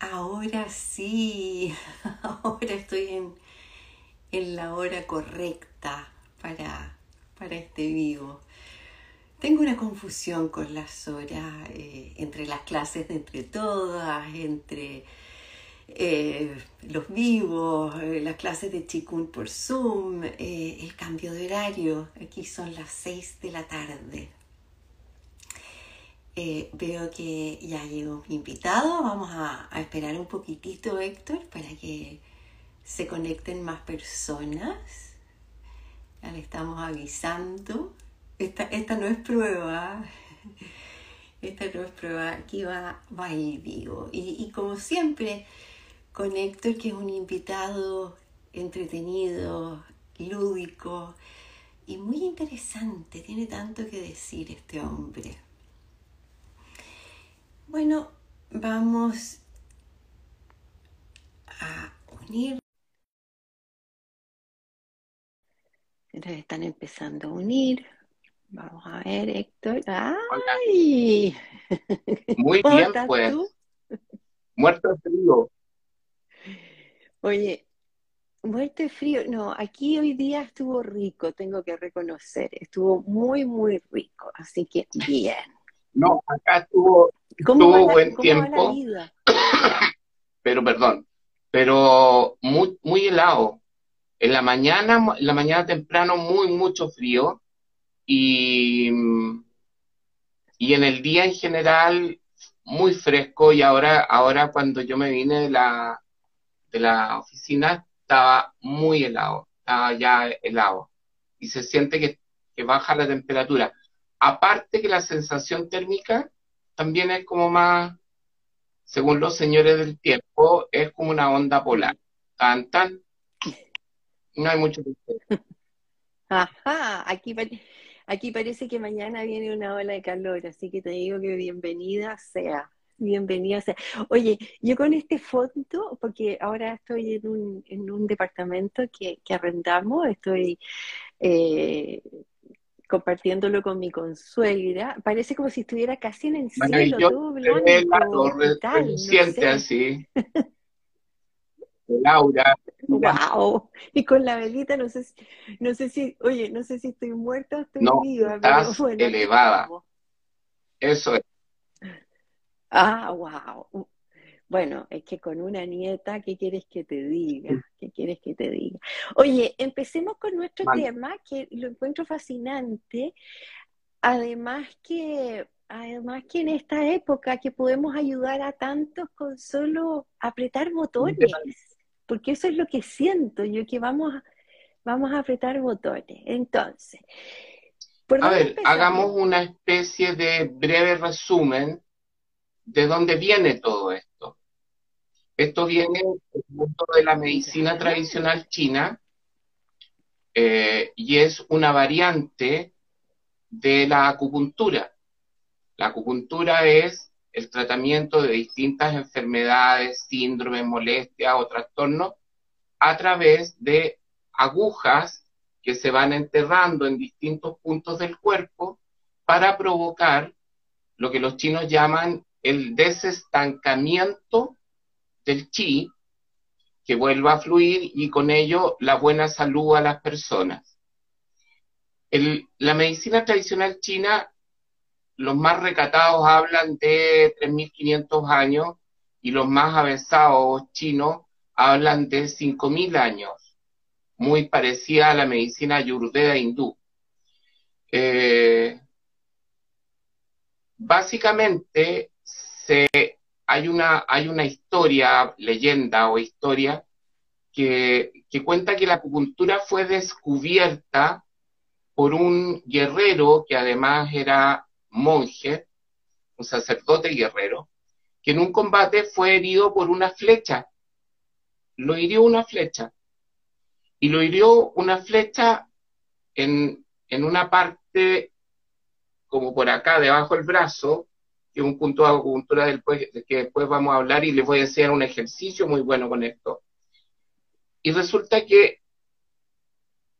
Ahora sí, ahora estoy en, en la hora correcta para, para este vivo. Tengo una confusión con las horas eh, entre las clases de entre todas, entre eh, los vivos, eh, las clases de Chikun por Zoom, el cambio de horario. Aquí son las 6 de la tarde. Eh, veo que ya llegó mi invitado. Vamos a, esperar un poquitito, Héctor, para que se conecten más personas. Ya le estamos avisando. Esta, esta no es prueba. Esta no es prueba. Aquí va, va ir vivo. Y como siempre, con Héctor, que es un invitado entretenido, lúdico y muy interesante. Tiene tanto que decir este hombre. Bueno, vamos a unir. están empezando a unir. Vamos a ver, Héctor. ¡Ay! Muy bien, pues. Muerto de frío. Oye, muerto de frío. No, aquí hoy día estuvo rico, tengo que reconocer. Estuvo muy, muy rico. Así que bien. No, acá estuvo, buen tiempo. pero perdón, pero muy, muy helado. En la mañana, en la mañana temprano, muy, mucho frío. Y, y en el día en general, muy fresco. Y ahora, ahora cuando yo me vine de la, de la oficina, estaba muy helado. Estaba ya helado. Y se siente que, que baja la temperatura. Aparte que la sensación térmica también es como más, según los señores del tiempo, es como una onda polar. Tan, tan. No hay mucho que Ajá, aquí, aquí parece que mañana viene una ola de calor, así que te digo que bienvenida sea. Bienvenida sea. Oye, yo con este fondo, porque ahora estoy en un, en un departamento que, que arrendamos, estoy eh, compartiéndolo con mi consuegra, parece como si estuviera casi en el cielo, todo blanco, tal, siente así. Laura. Wow. Y con la velita no sé si, no sé si, oye, no sé si estoy muerta o estoy no, viva, estás elevada. Eso es. Ah, wow. Bueno, es que con una nieta, ¿qué quieres que te diga? ¿Qué quieres que te diga? Oye, empecemos con nuestro tema, que lo encuentro fascinante. Además que, además que en esta época que podemos ayudar a tantos con solo apretar botones, porque eso es lo que siento yo, que vamos, vamos a apretar botones. Entonces, a ver, hagamos una especie de breve resumen de dónde viene todo esto. Esto viene del mundo de la medicina tradicional china eh, y es una variante de la acupuntura. La acupuntura es el tratamiento de distintas enfermedades, síndromes, molestias o trastornos a través de agujas que se van enterrando en distintos puntos del cuerpo para provocar lo que los chinos llaman el desestancamiento del chi, que vuelva a fluir y con ello la buena salud a las personas. la medicina tradicional china, los más recatados hablan de 3.500 años y los más avanzados chinos hablan de 5.000 años, muy parecida a la medicina ayurveda hindú. Eh, básicamente se hay una, hay una historia, leyenda o historia, que, cuenta que la acupuntura fue descubierta por un guerrero que además era monje, un sacerdote guerrero, que en un combate fue herido por una flecha. Lo hirió una flecha. Y lo hirió una flecha en, en una parte como por acá, debajo del brazo, que es un punto de acupuntura del, que después vamos a hablar y les voy a enseñar un ejercicio muy bueno con esto. Y resulta que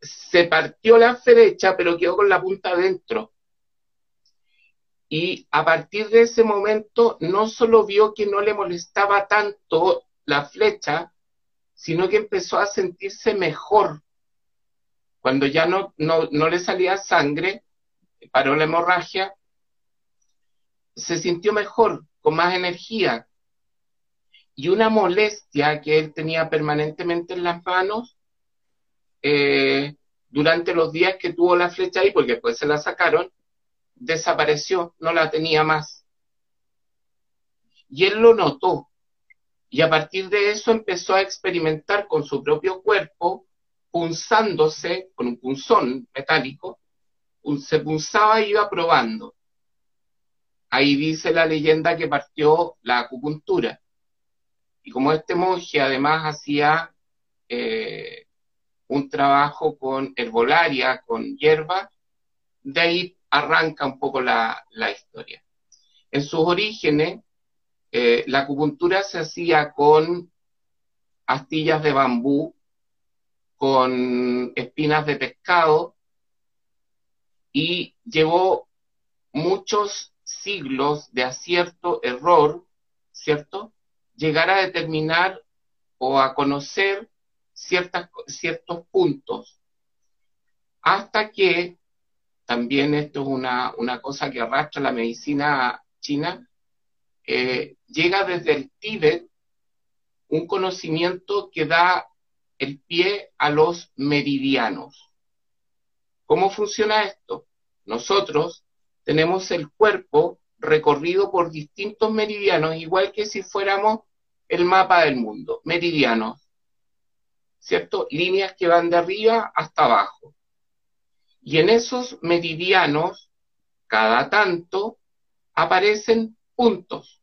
se partió la flecha, pero quedó con la punta adentro. Y a partir de ese momento no solo vio que no le molestaba tanto la flecha, sino que empezó a sentirse mejor. Cuando ya no, no, no le salía sangre, paró la hemorragia, se sintió mejor, con más energía. Y una molestia que él tenía permanentemente en las manos, eh, durante los días que tuvo la flecha ahí, porque después se la sacaron, desapareció, no la tenía más. Y él lo notó. Y a partir de eso empezó a experimentar con su propio cuerpo, punzándose con un punzón metálico, se punzaba y iba probando. Ahí dice la leyenda que partió la acupuntura. Y como este monje además hacía eh, un trabajo con herbolaria, con hierba, de ahí arranca un poco la, historia. En sus orígenes, eh, la acupuntura se hacía con astillas de bambú, con espinas de pescado, y llevó muchos siglos de acierto, error, ¿cierto? Llegar a determinar o a conocer ciertas, ciertos puntos. Hasta que, también esto es una, una cosa que arrastra la medicina china, eh, llega desde el Tíbet un conocimiento que da el pie a los meridianos. ¿Cómo funciona esto? Nosotros tenemos el cuerpo recorrido por distintos meridianos, igual que si fuéramos el mapa del mundo, meridianos, ¿cierto? Líneas que van de arriba hasta abajo. Y en esos meridianos, cada tanto, aparecen puntos.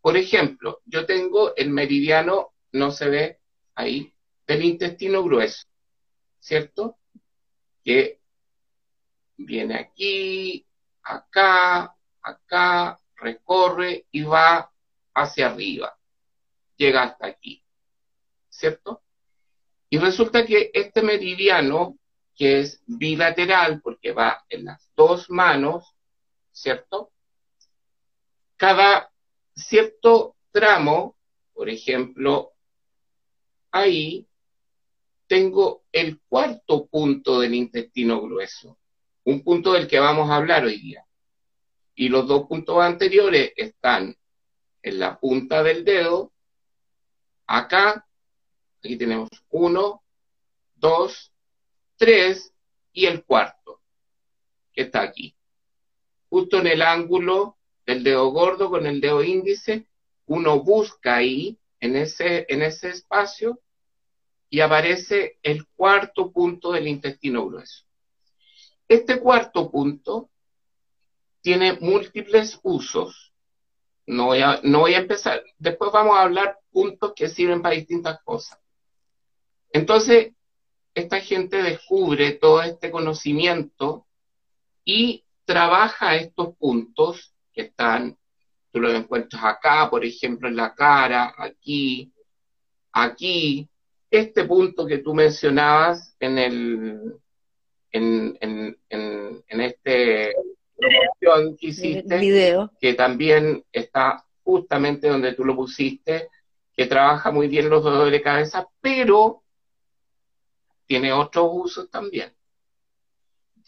Por ejemplo, yo tengo el meridiano, no se ve ahí, del intestino grueso, ¿cierto? Que viene aquí, acá, acá, recorre y va hacia arriba. Llega hasta aquí. ¿Cierto? Y resulta que este meridiano, que es bilateral porque va en las dos manos, ¿cierto? Cada cierto tramo, por ejemplo, ahí tengo el cuarto punto del intestino grueso un punto del que vamos a hablar hoy día. Y los dos puntos anteriores están en la punta del dedo, acá, aquí tenemos uno, dos, tres y el cuarto, que está aquí. Justo en el ángulo del dedo gordo con el dedo índice, uno busca ahí, en ese, en ese espacio, y aparece el cuarto punto del intestino grueso. Este cuarto punto tiene múltiples usos. No voy, a, empezar, después vamos a hablar puntos que sirven para distintas cosas. Entonces, esta gente descubre todo este conocimiento y trabaja estos puntos que están, tú los encuentras acá, por ejemplo, en la cara, aquí, aquí, este punto que tú mencionabas en el, en, en, en, este promoción que hiciste, que también está justamente donde tú lo pusiste, que trabaja muy bien los dolores de cabeza, pero tiene otros usos también.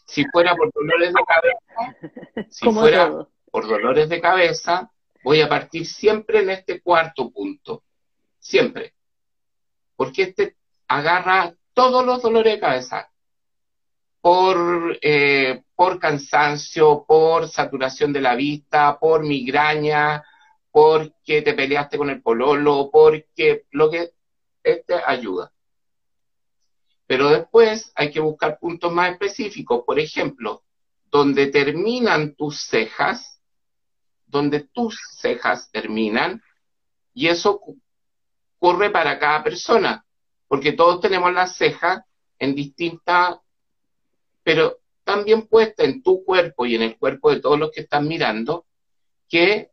Si fuera por dolores de cabeza, si fuera por dolores de cabeza, voy a partir siempre en este cuarto punto, siempre, porque este agarra todos los dolores de cabeza, por, eh, por cansancio, por saturación de la vista, por migraña, porque te peleaste con el pololo, porque lo que este ayuda. Pero después hay que buscar puntos más específicos. Por ejemplo, donde terminan tus cejas, donde tus cejas terminan, y eso ocurre para cada persona, porque todos tenemos las cejas en distintas pero también puesta en tu cuerpo y en el cuerpo de todos los que están mirando, que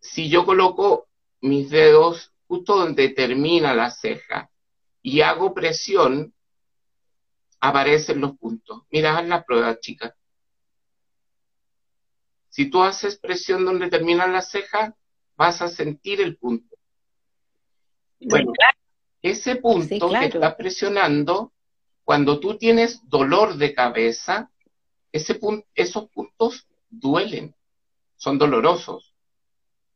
si yo coloco mis dedos justo donde termina la ceja y hago presión, aparecen los puntos. Mira, haz la prueba, chicas. Si tú haces presión donde terminan las cejas, vas a sentir el punto. Bueno, ese punto que está presionando, cuando tú tienes dolor de cabeza, ese esos puntos duelen, son dolorosos.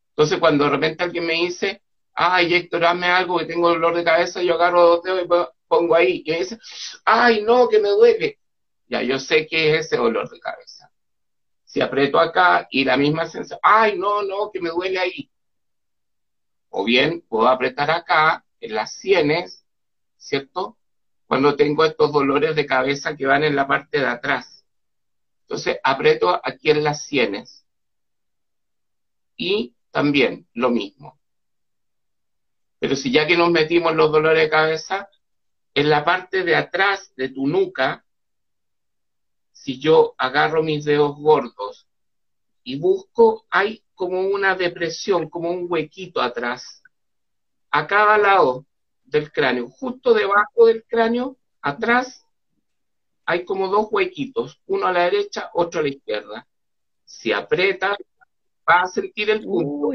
Entonces, cuando de repente alguien me dice, ay, Héctor, hazme algo que tengo dolor de cabeza, yo agarro dos dedos y pongo ahí, y me dice, ay, no, que me duele. Ya yo sé que es ese dolor de cabeza. Si aprieto acá y la misma sensación, ay, no, no, que me duele ahí. O bien puedo apretar acá, en las sienes, ¿cierto? Cuando tengo estos dolores de cabeza que van en la parte de atrás. Entonces aprieto aquí en las sienes. Y también lo mismo. Pero si ya que nos metimos los dolores de cabeza, en la parte de atrás de tu nuca, si yo agarro mis dedos gordos y busco, hay como una depresión, como un huequito atrás, a cada lado del cráneo, justo debajo del cráneo, atrás, hay como dos huequitos, uno a la derecha, otro a la izquierda. Si aprieta, va a sentir el punto.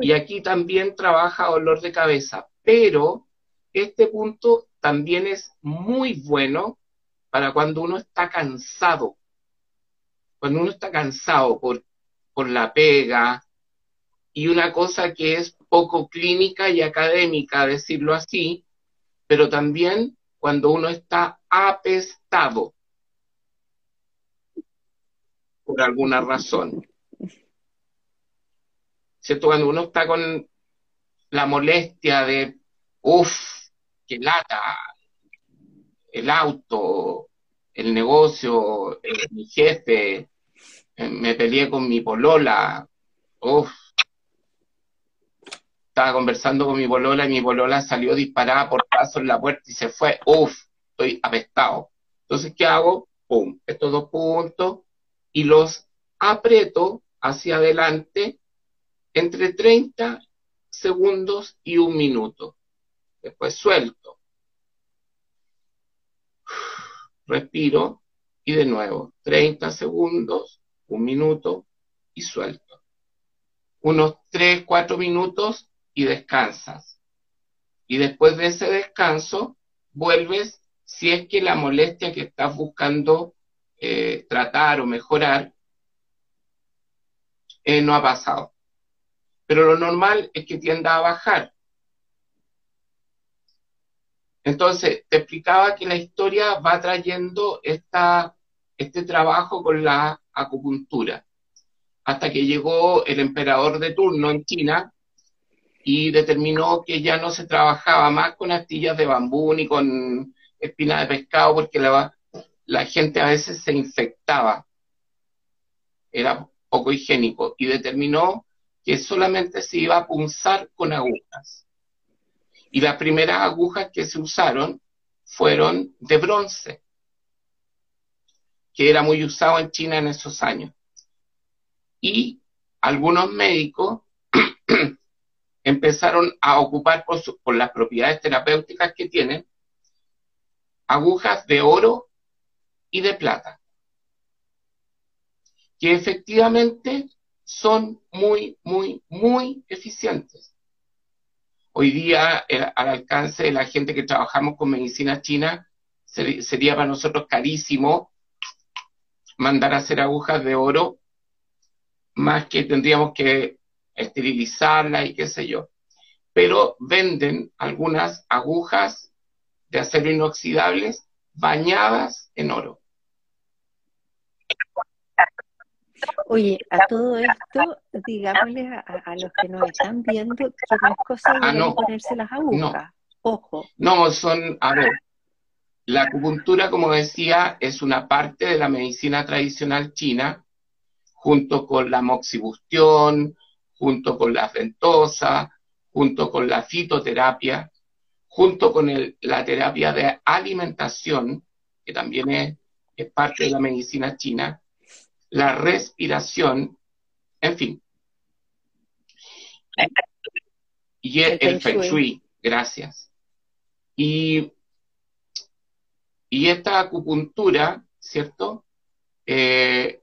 Y aquí también trabaja dolor de cabeza, pero este punto también es muy bueno para cuando uno está cansado. Cuando uno está cansado por, por la pega y una cosa que es poco clínica y académica, decirlo así, pero también cuando uno está apestado por alguna razón. ¿Cierto? Cuando uno está con la molestia de, uff, que lata, el auto, el negocio, mi jefe, me peleé con mi polola, uff, estaba conversando con mi polola y mi polola salió disparada por paso en la puerta y se fue, uff, estoy apestado. Entonces, ¿qué hago? Pum, estos dos puntos y los aprieto hacia adelante entre 30 segundos y un minuto. Después suelto. Respiro y de nuevo 30 segundos, un minuto y suelto. Unos 3, 4 minutos y descansas. Y después de ese descanso, vuelves si es que la molestia que estás buscando eh, tratar o mejorar eh, no ha pasado. Pero lo normal es que tienda a bajar. Entonces, te explicaba que la historia va trayendo esta, este trabajo con la acupuntura, hasta que llegó el emperador de turno en China y determinó que ya no se trabajaba más con astillas de bambú ni con espina de pescado porque la, la gente a veces se infectaba, era poco higiénico, y determinó que solamente se iba a punzar con agujas y las primeras agujas que se usaron fueron de bronce, que era muy usado en China en esos años. Y algunos médicos empezaron a ocupar por, las propiedades terapéuticas que tienen agujas de oro y de plata, que efectivamente son muy, muy, muy eficientes. Hoy día eh, al alcance de la gente que trabajamos con medicina china, sería para nosotros carísimo mandar a hacer agujas de oro, más que tendríamos que esterilizarlas y qué sé yo. Pero venden algunas agujas de acero inoxidables bañadas en oro. Oye, a todo esto, digámosle a, los que nos están viendo que no es cosa de ah, ponerse las agujas. Ojo. No, son, a ver, la acupuntura, como decía, es una parte de la medicina tradicional china, junto con la moxibustión, junto con la ventosa, junto con la fitoterapia, junto con la terapia de alimentación, que también es parte de la medicina china, la respiración, en fin. Y el, feng, shui. gracias. Y, y esta acupuntura, ¿cierto? Eh,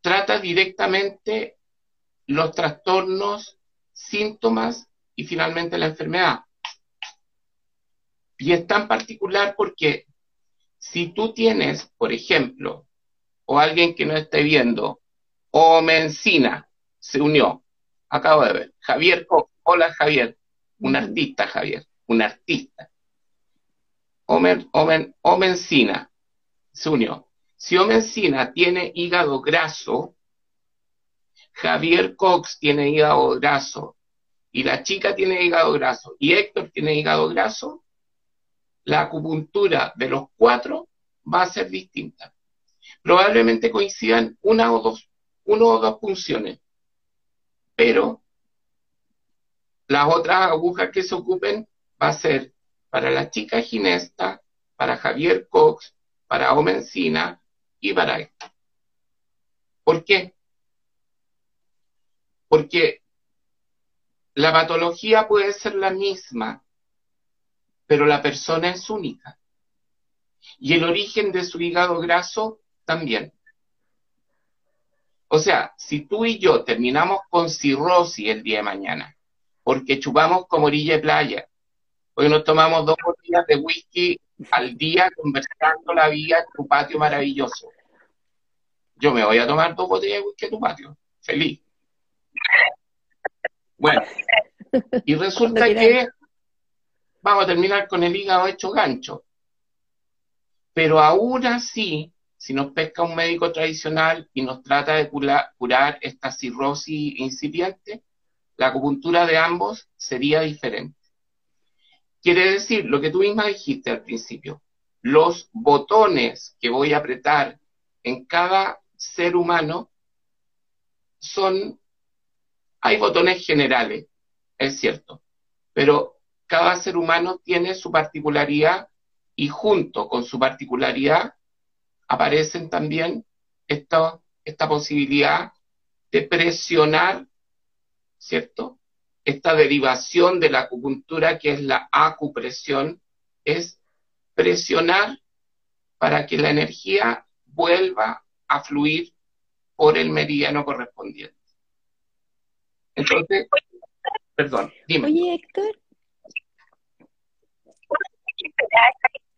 trata directamente los trastornos, síntomas y finalmente la enfermedad. Y es tan particular porque si tú tienes, por ejemplo, o alguien que no esté viendo, o Mencina se unió, acabo de ver, Javier, hola Javier, un artista Javier, un artista. Omen, Omen, Omencina se unió. Si Omencina tiene hígado graso, Javier Cox tiene hígado graso y la chica tiene hígado graso y Héctor tiene hígado graso, la acupuntura de los cuatro va a ser distinta. Probablemente coincidan una o dos, uno o dos funciones, pero las otras agujas que se ocupen va a ser para la chica ginesta, para Javier Cox, para Omencina y para Héctor. ¿Por qué? Porque la patología puede ser la misma, pero la persona es única. Y el origen de su hígado graso también. O sea, si tú y yo terminamos con cirrosis el día de mañana, porque chupamos como orilla de playa, hoy nos tomamos dos botellas de whisky al día conversando la vida en tu patio maravilloso. Yo me voy a tomar dos botellas de whisky en tu patio, feliz. Bueno, y resulta que vamos a terminar con el hígado hecho gancho. Pero aún así, si nos pesca un médico tradicional y nos trata de curar, esta cirrosis incipiente, la acupuntura de ambos sería diferente. Quiere decir, lo que tú misma dijiste al principio, los botones que voy a apretar en cada ser humano son hay botones generales, es cierto, pero cada ser humano tiene su particularidad y junto con su particularidad aparecen también esta, esta posibilidad de presionar, ¿cierto? Esta derivación de la acupuntura que es la acupresión, es presionar para que la energía vuelva a fluir por el meridiano correspondiente. Entonces, perdón, dime. Oye, Héctor.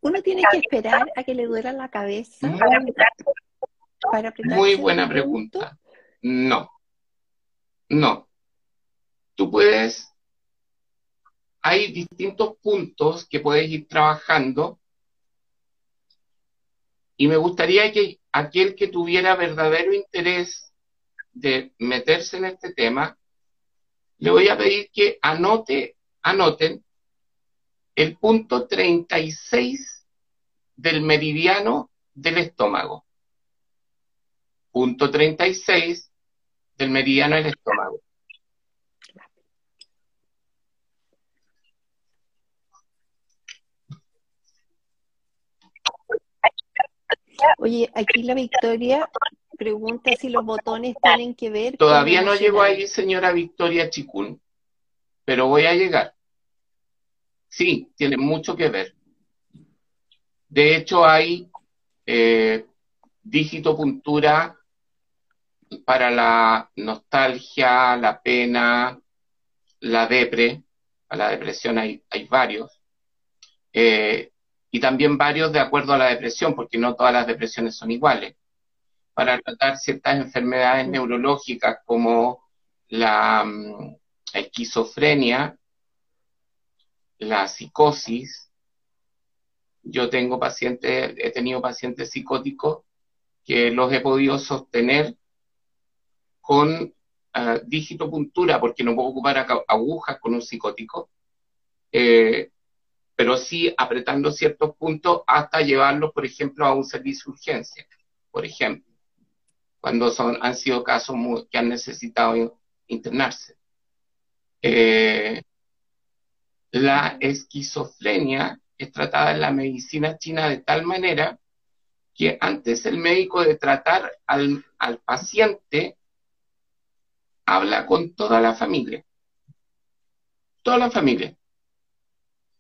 Uno tiene que esperar a que le duela la cabeza para apretar. Muy buena pregunta. No. No. Tú puedes. Hay distintos puntos que puedes ir trabajando. Y me gustaría que aquel que tuviera verdadero interés de meterse en este tema le voy a pedir que anote, anoten el punto 36 del meridiano del estómago. Punto 36 del meridiano del estómago. Oye, aquí la Victoria pregunta si los botones tienen que ver. Todavía no llego ahí, señora Victoria Chicún, pero voy a llegar. Sí, tiene mucho que ver. De hecho, hay eh, puntura para la nostalgia, la pena, la depre. A la depresión hay, hay varios. Eh, y también varios de acuerdo a la depresión, porque no todas las depresiones son iguales para tratar ciertas enfermedades neurológicas como la mm, esquizofrenia, la psicosis. Yo tengo pacientes, he tenido pacientes psicóticos que los he podido sostener con uh, digitopuntura, porque no puedo ocupar agujas con un psicótico, eh, pero sí apretando ciertos puntos hasta llevarlos, por ejemplo, a un servicio de urgencia, por ejemplo cuando son, han sido casos que han necesitado internarse. Eh, la esquizofrenia es tratada en la medicina china de tal manera que antes el médico de tratar al, al paciente habla con toda la familia, toda la familia,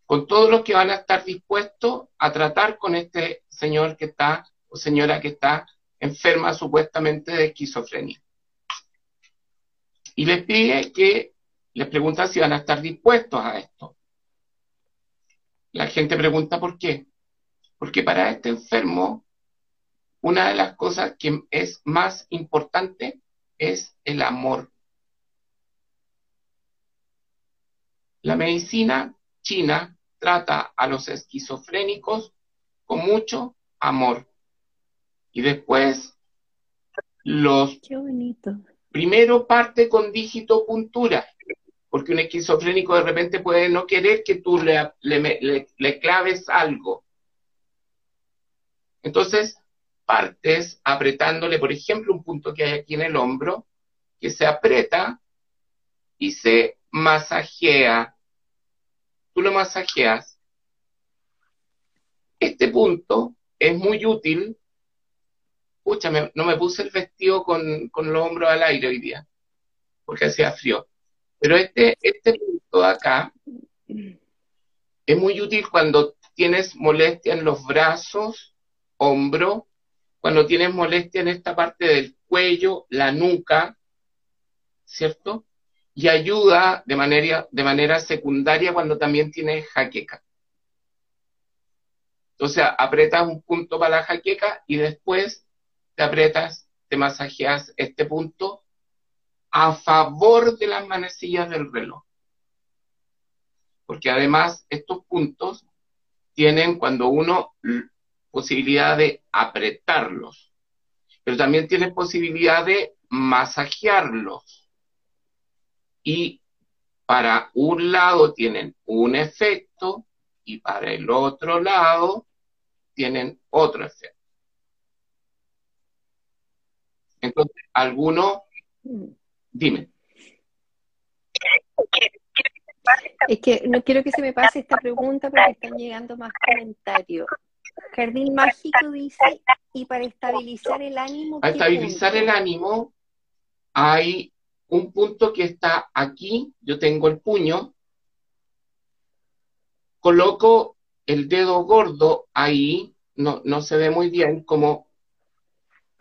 con todos los que van a estar dispuestos a tratar con este señor que está o señora que está enferma supuestamente de esquizofrenia. Y les pide que les pregunta si van a estar dispuestos a esto. La gente pregunta por qué. Porque para este enfermo, una de las cosas que es más importante es el amor. La medicina china trata a los esquizofrénicos con mucho amor. Y después los... Qué bonito. Primero parte con dígito puntura, porque un esquizofrénico de repente puede no querer que tú le, le claves algo. Entonces, partes apretándole, por ejemplo, un punto que hay aquí en el hombro, que se aprieta y se masajea. Tú lo masajeas. Este punto es muy útil. Escúchame, no me puse el vestido con, con los hombros al aire hoy día, porque hacía frío. Pero este, este punto de acá es muy útil cuando tienes molestia en los brazos, hombro, cuando tienes molestia en esta parte del cuello, la nuca, ¿cierto? Y ayuda de manera, de manera secundaria cuando también tienes jaqueca. Entonces apretas un punto para la jaqueca y después te apretas, te masajeas este punto a favor de las manecillas del reloj. Porque además estos puntos tienen cuando uno posibilidad de apretarlos, pero también tiene posibilidad de masajearlos. Y para un lado tienen un efecto y para el otro lado tienen otro efecto. Entonces, alguno, dime. Es que no quiero que se me pase esta pregunta porque están llegando más comentarios. Jardín mágico dice, y para estabilizar el ánimo. Para estabilizar el ánimo hay un punto que está aquí, yo tengo el puño, coloco el dedo gordo ahí, no, no se ve muy bien como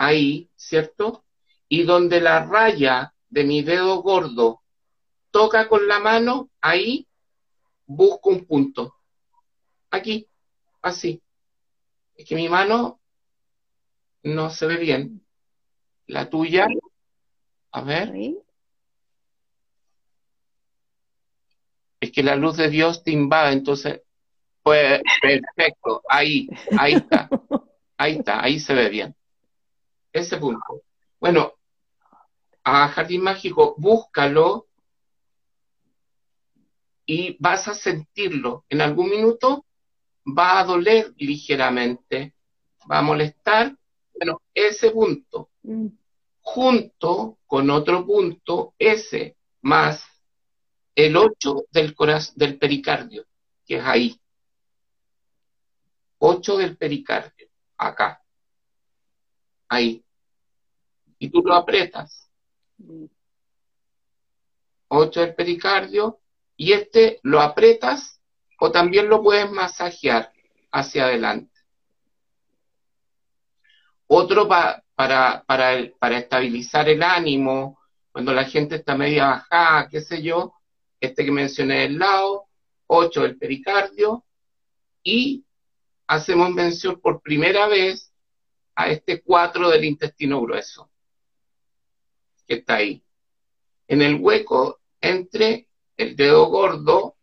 ahí, ¿cierto? Y donde la raya de mi dedo gordo toca con la mano, ahí busco un punto. Aquí, así. Es que mi mano no se ve bien. La tuya, a ver. Es que la luz de Dios te invade, entonces, pues, perfecto, ahí, ahí está, ahí está, ahí se ve bien. Ese punto. Bueno, a Jardín Mágico, búscalo y vas a sentirlo. En algún minuto va a doler ligeramente, va a molestar, bueno, ese punto, mm. junto con otro punto, ese, más el 8 del, del pericardio, que es ahí. 8 del pericardio, acá. Ahí. Y tú lo aprietas. 8 mm. del pericardio, y este lo aprietas o también lo puedes masajear hacia adelante. Otro para, para, para estabilizar el ánimo, cuando la gente está media bajada, qué sé yo, este que mencioné del lado, 8 del pericardio, y hacemos mención por primera vez a este 4 del intestino grueso, que está ahí, en el hueco entre el dedo gordo,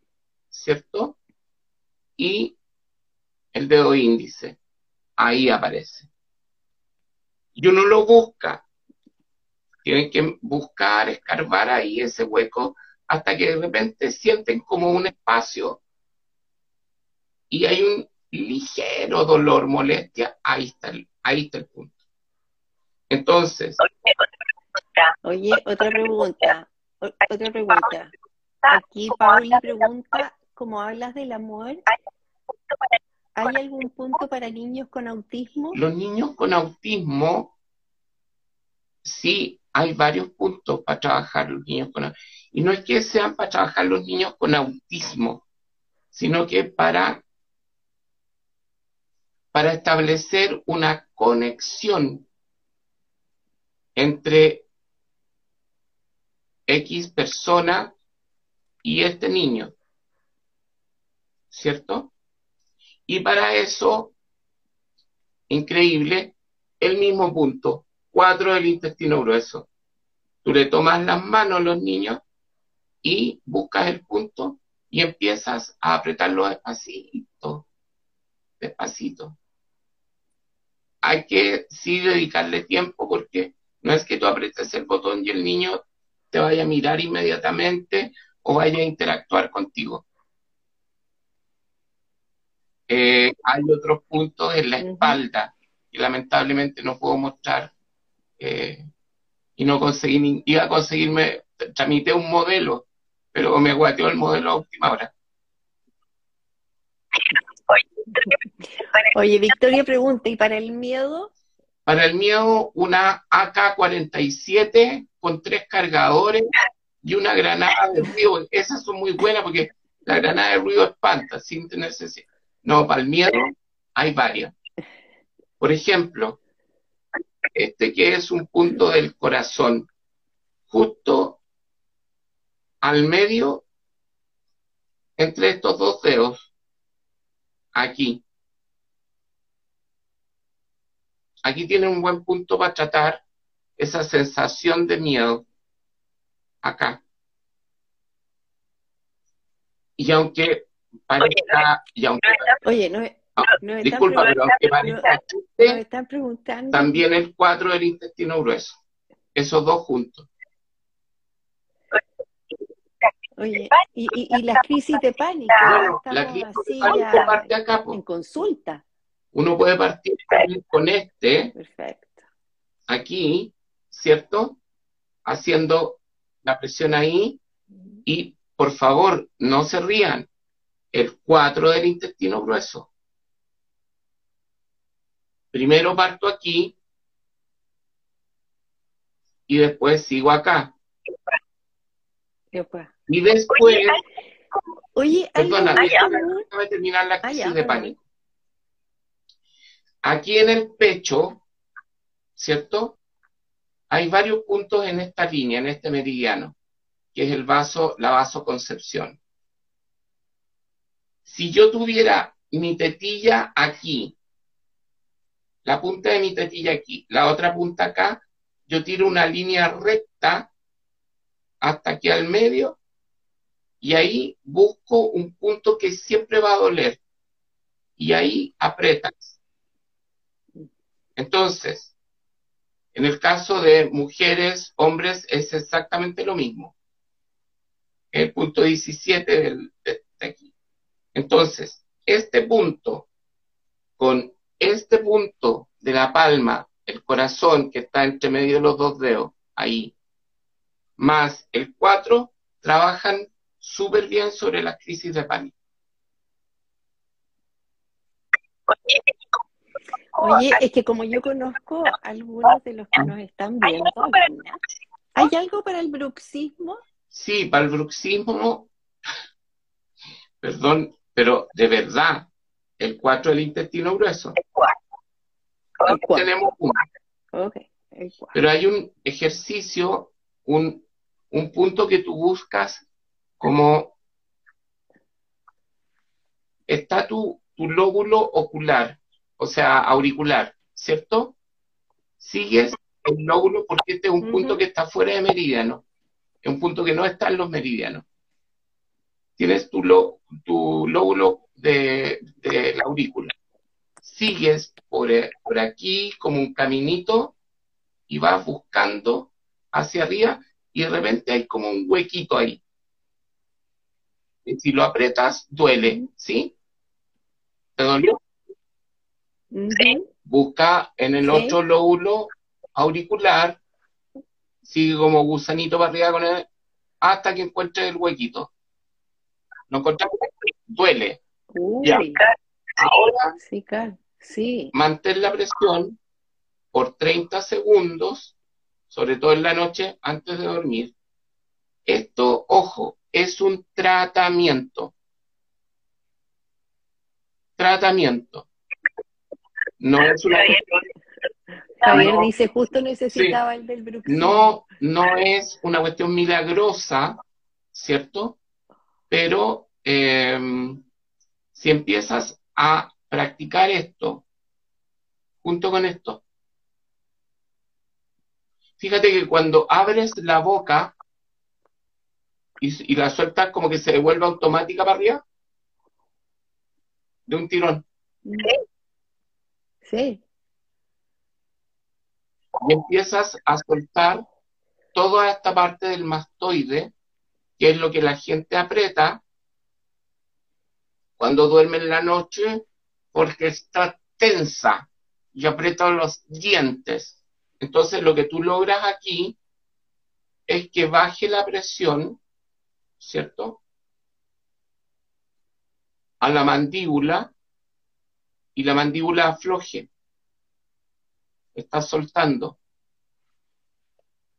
¿cierto? y el dedo índice. Ahí aparece. Y uno lo busca. Tienen que buscar, escarbar ahí ese hueco hasta que de repente sienten como un espacio y hay un ligero dolor, molestia, ahí está el, ahí está el punto. Entonces. Oye, otra pregunta. Otra pregunta. Aquí Pauli pregunta como hablas del amor, ¿hay algún punto para niños con autismo? Los niños con autismo, sí, hay varios puntos para trabajar los niños con Y no es que sean para trabajar los niños con autismo, sino que para, para establecer una conexión entre X persona y este niño. ¿Cierto? Y para eso, increíble, el mismo punto, 4 del intestino grueso. Tú le tomas las manos a los niños y buscas el punto y empiezas a apretarlo despacito, despacito. Hay que sí dedicarle tiempo porque no es que tú apretes el botón y el niño te vaya a mirar inmediatamente o vaya a interactuar contigo. Eh, hay otros puntos en la espalda que lamentablemente no puedo mostrar eh, y no conseguí, iba a conseguirme, tramité un modelo, pero me guateó el modelo a última hora. Oye, Victoria pregunta, ¿y para el miedo? Para el miedo, una AK-47 con tres cargadores y una granada de ruido. Esas son muy buenas porque la granada de ruido espanta sin tener No, para el miedo hay varias. Por ejemplo, este que es un punto del corazón, justo al medio entre estos dos dedos, aquí. Aquí tiene un buen punto para tratar esa sensación de miedo. Acá. Y aunque parezca, y aunque, Oye, no, disculpa, pero aunque parezca están preguntando. también el 4 del intestino grueso. Esos dos juntos. Oye, y, y, la crisis de pánico. la crisis de pánico parte acá. En consulta. Uno puede partir con este. Perfecto. Aquí, ¿cierto? Haciendo la presión ahí. Y por favor, no se rían. El 4 del intestino grueso. Primero parto aquí y después sigo acá. Y después. Oye, perdona, déjame, terminar la crisis de pánico. Aquí en el pecho, ¿cierto? Hay varios puntos en esta línea, en este meridiano, que es el vaso, la vasoconcepción. Si yo tuviera mi tetilla aquí la punta de mi tetilla aquí, la otra punta acá, yo tiro una línea recta hasta aquí al medio y ahí busco un punto que siempre va a doler y ahí apretas. Entonces, en el caso de mujeres, hombres, es exactamente lo mismo. El punto 17 del, de aquí. Entonces, este punto con este punto de la palma, el corazón que está entre medio de los dos dedos, ahí, más el 4, trabajan súper bien sobre la crisis de pánico. Es que como yo conozco a algunos de los que nos están viendo, ¿hay algo para el bruxismo? Sí, para el bruxismo, perdón, pero de verdad, el 4 del intestino grueso. El Tenemos uno. Pero hay un ejercicio, un, un punto que tú buscas como está tu, tu lóbulo ocular, o sea, auricular, ¿cierto? Sigues el lóbulo porque este es un punto que está fuera de meridiano, es un punto que no está en los meridianos. Tienes tu, tu lóbulo de, la aurícula. Sigues por, eh, por aquí como un caminito y vas buscando hacia arriba y de repente hay como un huequito ahí. Y si lo aprietas, duele, ¿sí? ¿Te dolió? Busca en el otro lóbulo auricular, sigue como gusanito para arriba con él, hasta que encuentres el huequito. No encontramos, duele. Ahora, sí, sí. mantén la presión por 30 segundos, sobre todo en la noche antes de dormir. Esto, ojo, es un tratamiento. Tratamiento. No es una Javier dice, justo necesitaba el del. No, no es una cuestión milagrosa, ¿cierto? Pero em, si empiezas a practicar esto, junto con esto, fíjate que cuando abres la boca y, y la sueltas como que se devuelve automática para arriba, de un tirón. Sí. Y empiezas a soltar toda esta parte del mastoide, que es lo que la gente aprieta cuando duerme en la noche, porque está tensa y aprieta los dientes. Entonces lo que tú logras aquí es que baje la presión, ¿cierto? A la mandíbula y la mandíbula afloje. Estás soltando.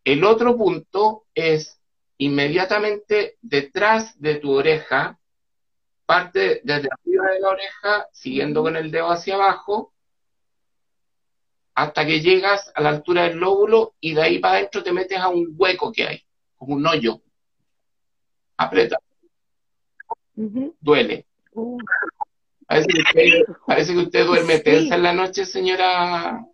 El otro punto es inmediatamente detrás de tu oreja, parte desde arriba de la oreja, siguiendo con el dedo hacia abajo, hasta que llegas a la altura del lóbulo y de ahí para adentro te metes a un hueco que hay, como un hoyo. Aprieta. Duele. Uh. Parece que usted, duerme tensa en la noche, señora.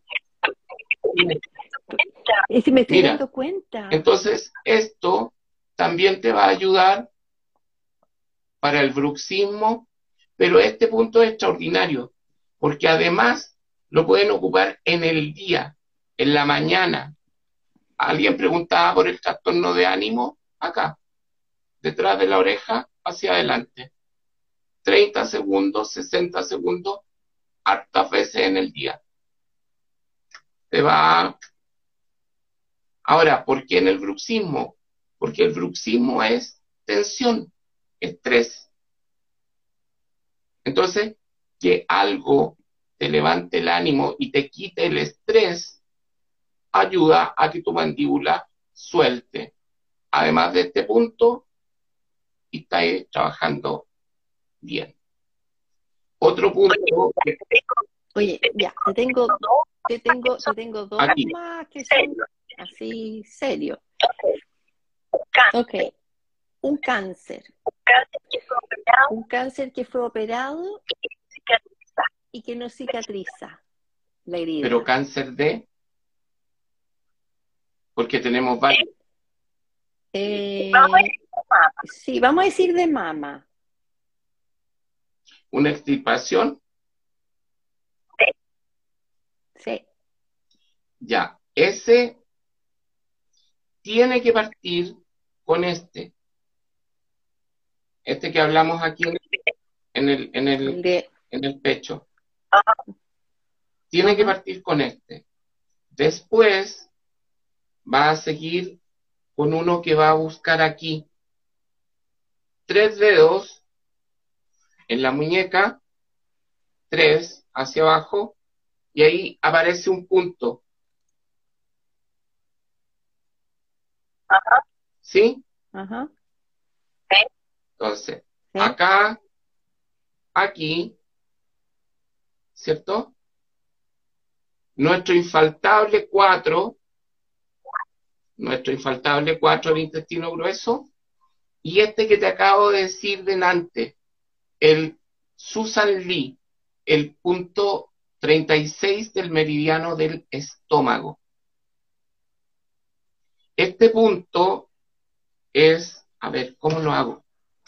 Y si me estoy dando cuenta. Entonces, esto también te va a ayudar para el bruxismo, pero este punto es extraordinario, porque además lo pueden ocupar en el día, en la mañana. Alguien preguntaba por el trastorno de ánimo, acá, detrás de la oreja, hacia adelante. 30 segundos, 60 segundos, hartas veces en el día. Te va. Ahora, ¿por qué en el bruxismo? Porque el bruxismo es tensión, estrés. Entonces, que algo te levante el ánimo y te quite el estrés, ayuda a que tu mandíbula suelte. Además de este punto, y está trabajando Bien. Otro punto. Oye, ya, te tengo, te tengo, te tengo dos más que son así serios. Ok. Un cáncer. Un cáncer que fue operado y que no cicatriza la herida. Pero cáncer de. Porque tenemos varios. Eh, sí, vamos a decir de mama una extirpación? Sí. Ya, ese tiene que partir con este. Este que hablamos aquí en el, en el, en el pecho. Tiene que partir con este. Después va a seguir con uno que va a buscar aquí. Tres dedos en la muñeca, tres hacia abajo, y ahí aparece un punto. Ajá. ¿Sí? Ajá. Entonces, acá, aquí, ¿cierto? Nuestro infaltable 4, nuestro infaltable 4 del intestino grueso, y este que te acabo de decir delante, el Susan Lee, el punto 36 del meridiano del estómago. Este punto es, a ver, ¿cómo lo hago?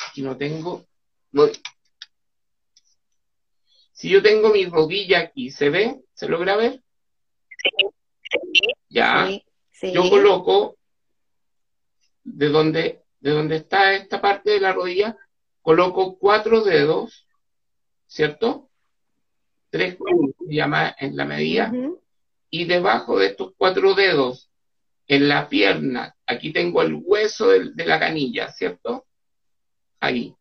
Aquí no tengo, Si yo tengo mi rodilla aquí, ¿se ve? ¿Se logra ver? Sí. Ya. Yo coloco de donde, de donde está esta parte de la rodilla, coloco cuatro dedos, ¿cierto? Tres se llama en la medida, y debajo de estos cuatro dedos, en la pierna, aquí tengo el hueso de, la canilla, ¿cierto? Ahí,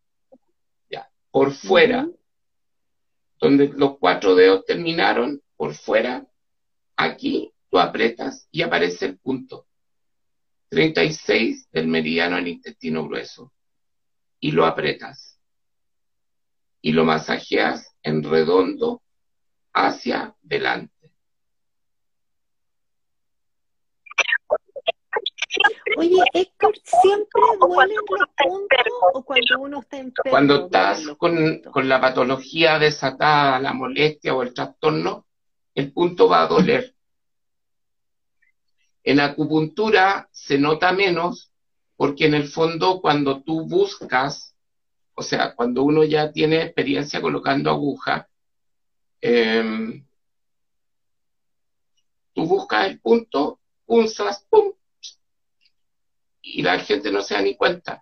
ya, por fuera, donde los cuatro dedos terminaron, por fuera, aquí tú apretas y aparece el punto. 36 del meridiano al intestino grueso y lo apretas. Y lo masajeas en redondo hacia delante. Oye, Héctor, ¿siempre duelen los puntos o cuando uno está enfermo? Cuando estás con, con la patología desatada, la molestia o el trastorno, el punto va a doler. En acupuntura se nota menos porque en el fondo cuando tú buscas, o sea, cuando uno ya tiene experiencia colocando aguja, em, tú buscas el punto, punzas, pum, y la gente no se da ni cuenta.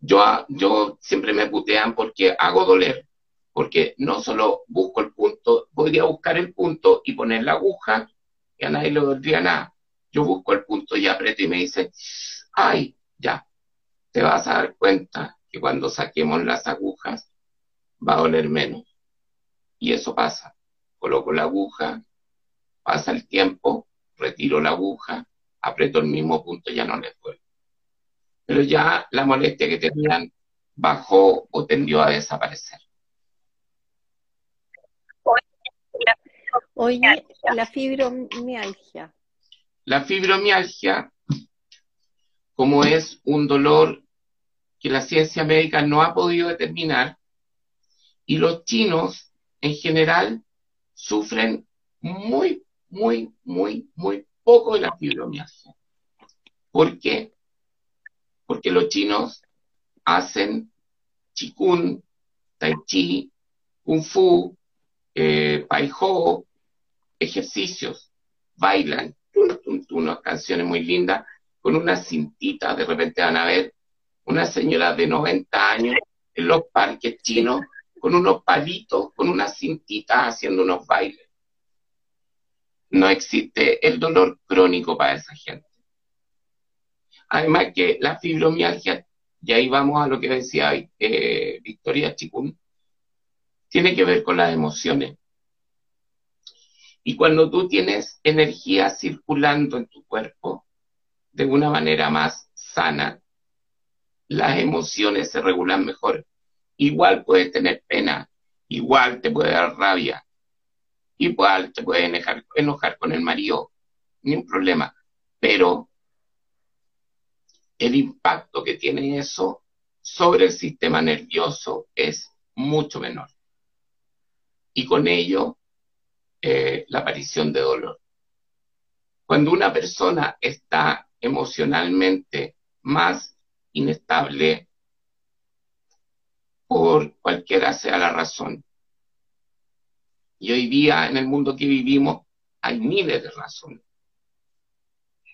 Yo, yo siempre me putean porque hago doler, porque no solo busco el punto, podría buscar el punto y poner la aguja y a nadie le dolería nada. Yo busco el punto y aprieto y me dice, ay, ya, te vas a dar cuenta que cuando saquemos las agujas va a doler menos. Y eso pasa. Coloco la aguja, pasa el tiempo, retiro la aguja, aprieto el mismo punto, ya no les duele. Pero ya la molestia que tenían bajó o tendió a desaparecer. Oye, la fibromialgia. La fibromialgia, como es un dolor que la ciencia médica no ha podido determinar, y los chinos en general sufren muy, muy, muy, muy poco de la fibromialgia. ¿Por qué? Porque los chinos hacen chikun, tai chi, kung fu, eh, ho, ejercicios, bailan, unas canciones muy lindas, con una cintita, de repente van a ver una señora de 90 años en los parques chinos con unos palitos, con una cintita haciendo unos bailes. No existe el dolor crónico para esa gente. Además que la fibromialgia, y ahí vamos a lo que decía eh, Victoria Chikun, tiene que ver con las emociones. Y cuando tú tienes energía circulando en tu cuerpo de una manera más sana, las emociones se regulan mejor. Igual puedes tener pena, igual te puede dar rabia, igual te puedes enojar, enojar con el marido, ni un problema. Pero el impacto que tiene eso sobre el sistema nervioso es mucho menor. Y con ello eh, la aparición de dolor. Cuando una persona está emocionalmente más inestable, por cualquiera sea la razón, y hoy día en el mundo que vivimos hay miles de razones.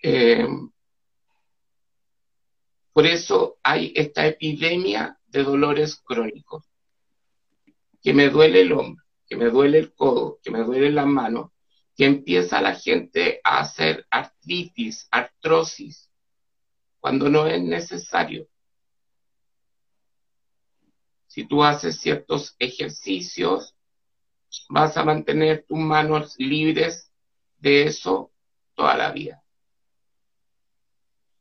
Eh, por eso hay esta epidemia de dolores crónicos, que me duele el hombro, que me duele el codo, que me duele la mano, que empieza la gente a hacer artritis, artrosis, cuando no es necesario. Si tú haces ciertos ejercicios, vas a mantener tus manos libres de eso toda la vida.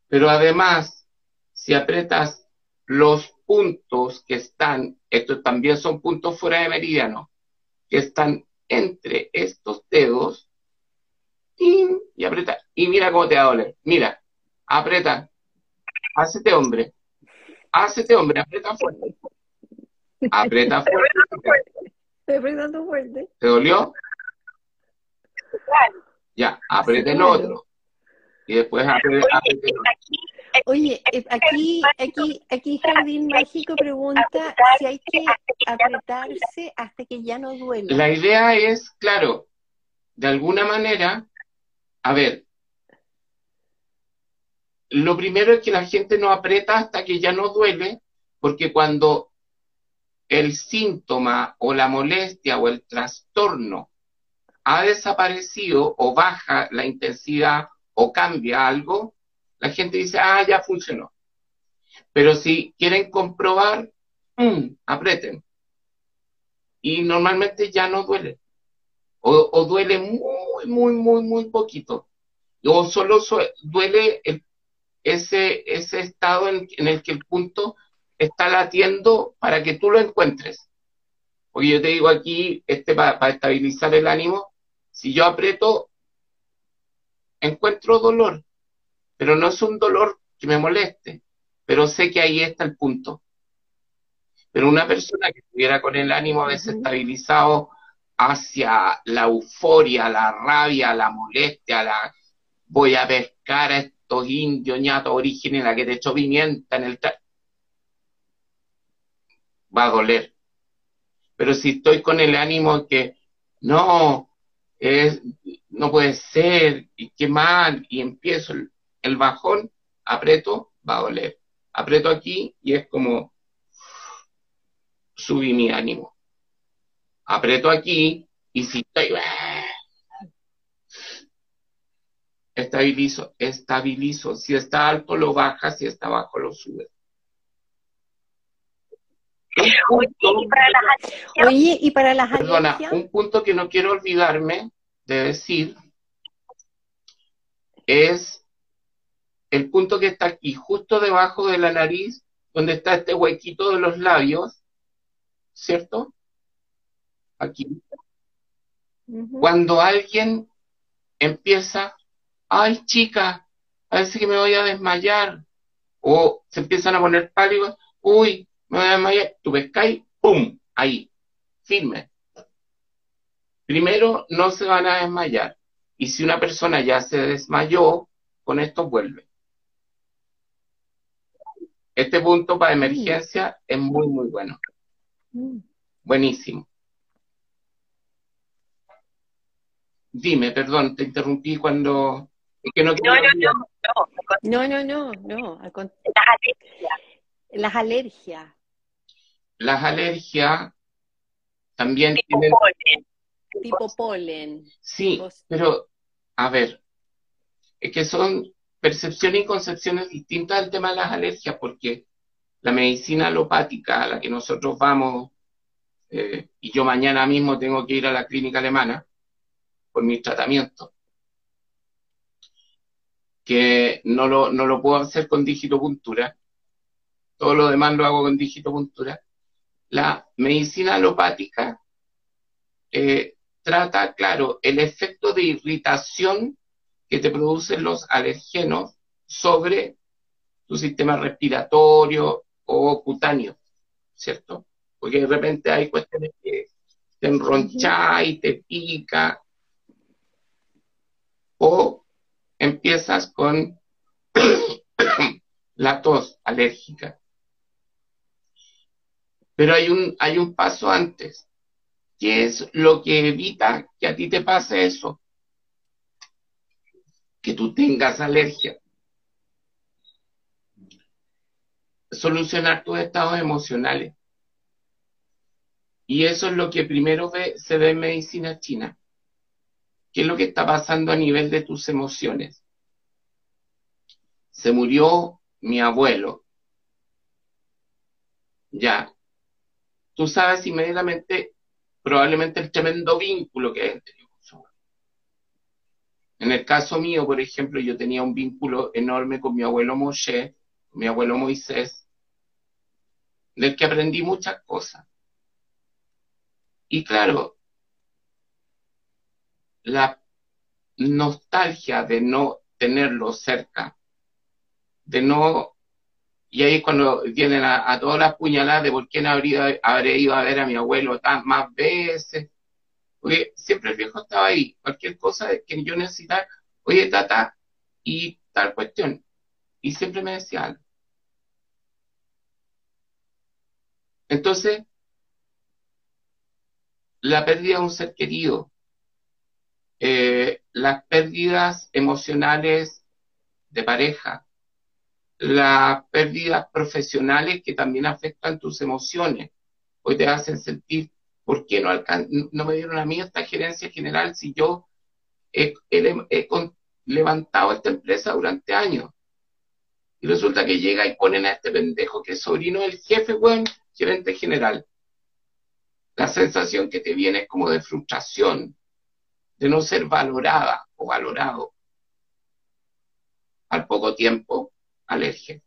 Pero además, si apretas los puntos que están, estos también son puntos fuera de meridiano, que están entre estos dedos y aprieta. Y mira cómo te va a doler. Mira, aprieta. Hacete hombre. Hacete hombre, aprieta fuerte. Aprieta fuerte. Estoy apretando fuerte. ¿Te dolió? Ya, aprieta el otro. Y después aprieta, el otro. Oye, eh, aquí, aquí, aquí Jardín Mágico pregunta si hay que apretarse hasta que ya no duele. La idea es, claro, de alguna manera, a ver, lo primero es que la gente no aprieta hasta que ya no duele, porque cuando el síntoma o la molestia o el trastorno ha desaparecido o baja la intensidad o cambia algo, la gente dice, ah, ya funcionó. Pero si quieren comprobar, aprieten. Y normalmente ya no duele. O, duele muy, muy, muy, muy poquito. O solo duele ese, ese estado en, el que el punto está latiendo para que tú lo encuentres. Porque yo te digo aquí, este para estabilizar el ánimo, si yo aprieto, encuentro dolor, pero no es un dolor que me moleste, pero sé que ahí está el punto. Pero una persona que estuviera con el ánimo desestabilizado hacia la euforia, la rabia, la molestia, la voy a pescar a estos indios ñatos orígenes, la que te echó pimienta en el va a doler. Pero si estoy con el ánimo que no, es, no puede ser, y qué mal, y empiezo el, el bajón, aprieto, va a doler. Aprieto aquí y es como subí mi ánimo. Aprieto aquí y si estoy estabilizo, estabilizo. Si está alto lo baja, si está bajo lo sube. Oye, y para las, Perdona, un punto que no quiero olvidarme de decir es el punto que está aquí, justo debajo de la nariz, donde está este huequito de los labios, ¿cierto? Aquí. Cuando alguien empieza ay chica, parece que me voy a desmayar, o se empiezan a poner pálidos, uy, me voy a desmayar, tú pum, ahí, firme. Primero, no se van a desmayar, y si una persona ya se desmayó, con esto vuelve. Este punto para emergencia es muy, muy bueno. Mm. Buenísimo. Dime, perdón, te interrumpí cuando no, no, no, no, no, Las alergias. Las alergias. Las alergias también tipo tienen... Polen. Tipo polen. Sí, pero, a ver, es que son percepciones y concepciones distintas del tema de las alergias, porque la medicina alopática a la que nosotros vamos, eh, y yo mañana mismo tengo que ir a la clínica alemana por mi tratamiento, que no lo, no lo puedo hacer con digitopuntura, todo lo demás lo hago con digitopuntura. La medicina alopática eh, trata, claro, el efecto de irritación que te producen los alergenos sobre tu sistema respiratorio o cutáneo, ¿cierto? Porque de repente hay cuestiones que te enroncha y te pica, o empiezas con la tos alérgica. Pero hay un, hay un paso antes. ¿Qué es lo que evita que a ti te pase eso? Que tú tengas alergia. Solucionar tus estados emocionales. Y eso es lo que primero ve, se ve en medicina china. ¿Qué es lo que está pasando a nivel de tus emociones? Se murió mi abuelo. Ya. Tú sabes inmediatamente, probablemente el tremendo vínculo que su abuelo. En el caso mío, por ejemplo, yo tenía un vínculo enorme con mi abuelo Moshe, mi abuelo Moisés, del que aprendí muchas cosas. Y claro, la nostalgia de no tenerlo cerca, de no, y ahí cuando vienen a, todas las puñaladas de por qué no habría, habré ido a ver a mi abuelo tan, más veces, porque siempre el viejo estaba ahí, cualquier cosa que yo necesitara, oye, tata, y tal cuestión, y siempre me decía algo. Entonces, la pérdida de un ser querido, eh, las pérdidas emocionales de pareja, las pérdidas profesionales que también afectan tus emociones. Hoy te hacen sentir, ¿por qué no, no me dieron a mí esta gerencia general si yo he, levantado esta empresa durante años? Y resulta que llega y ponen a este pendejo que es sobrino del jefe, buen gerente general. La sensación que te viene es como de frustración, de no ser valorada o valorado. Al poco tiempo, alergia.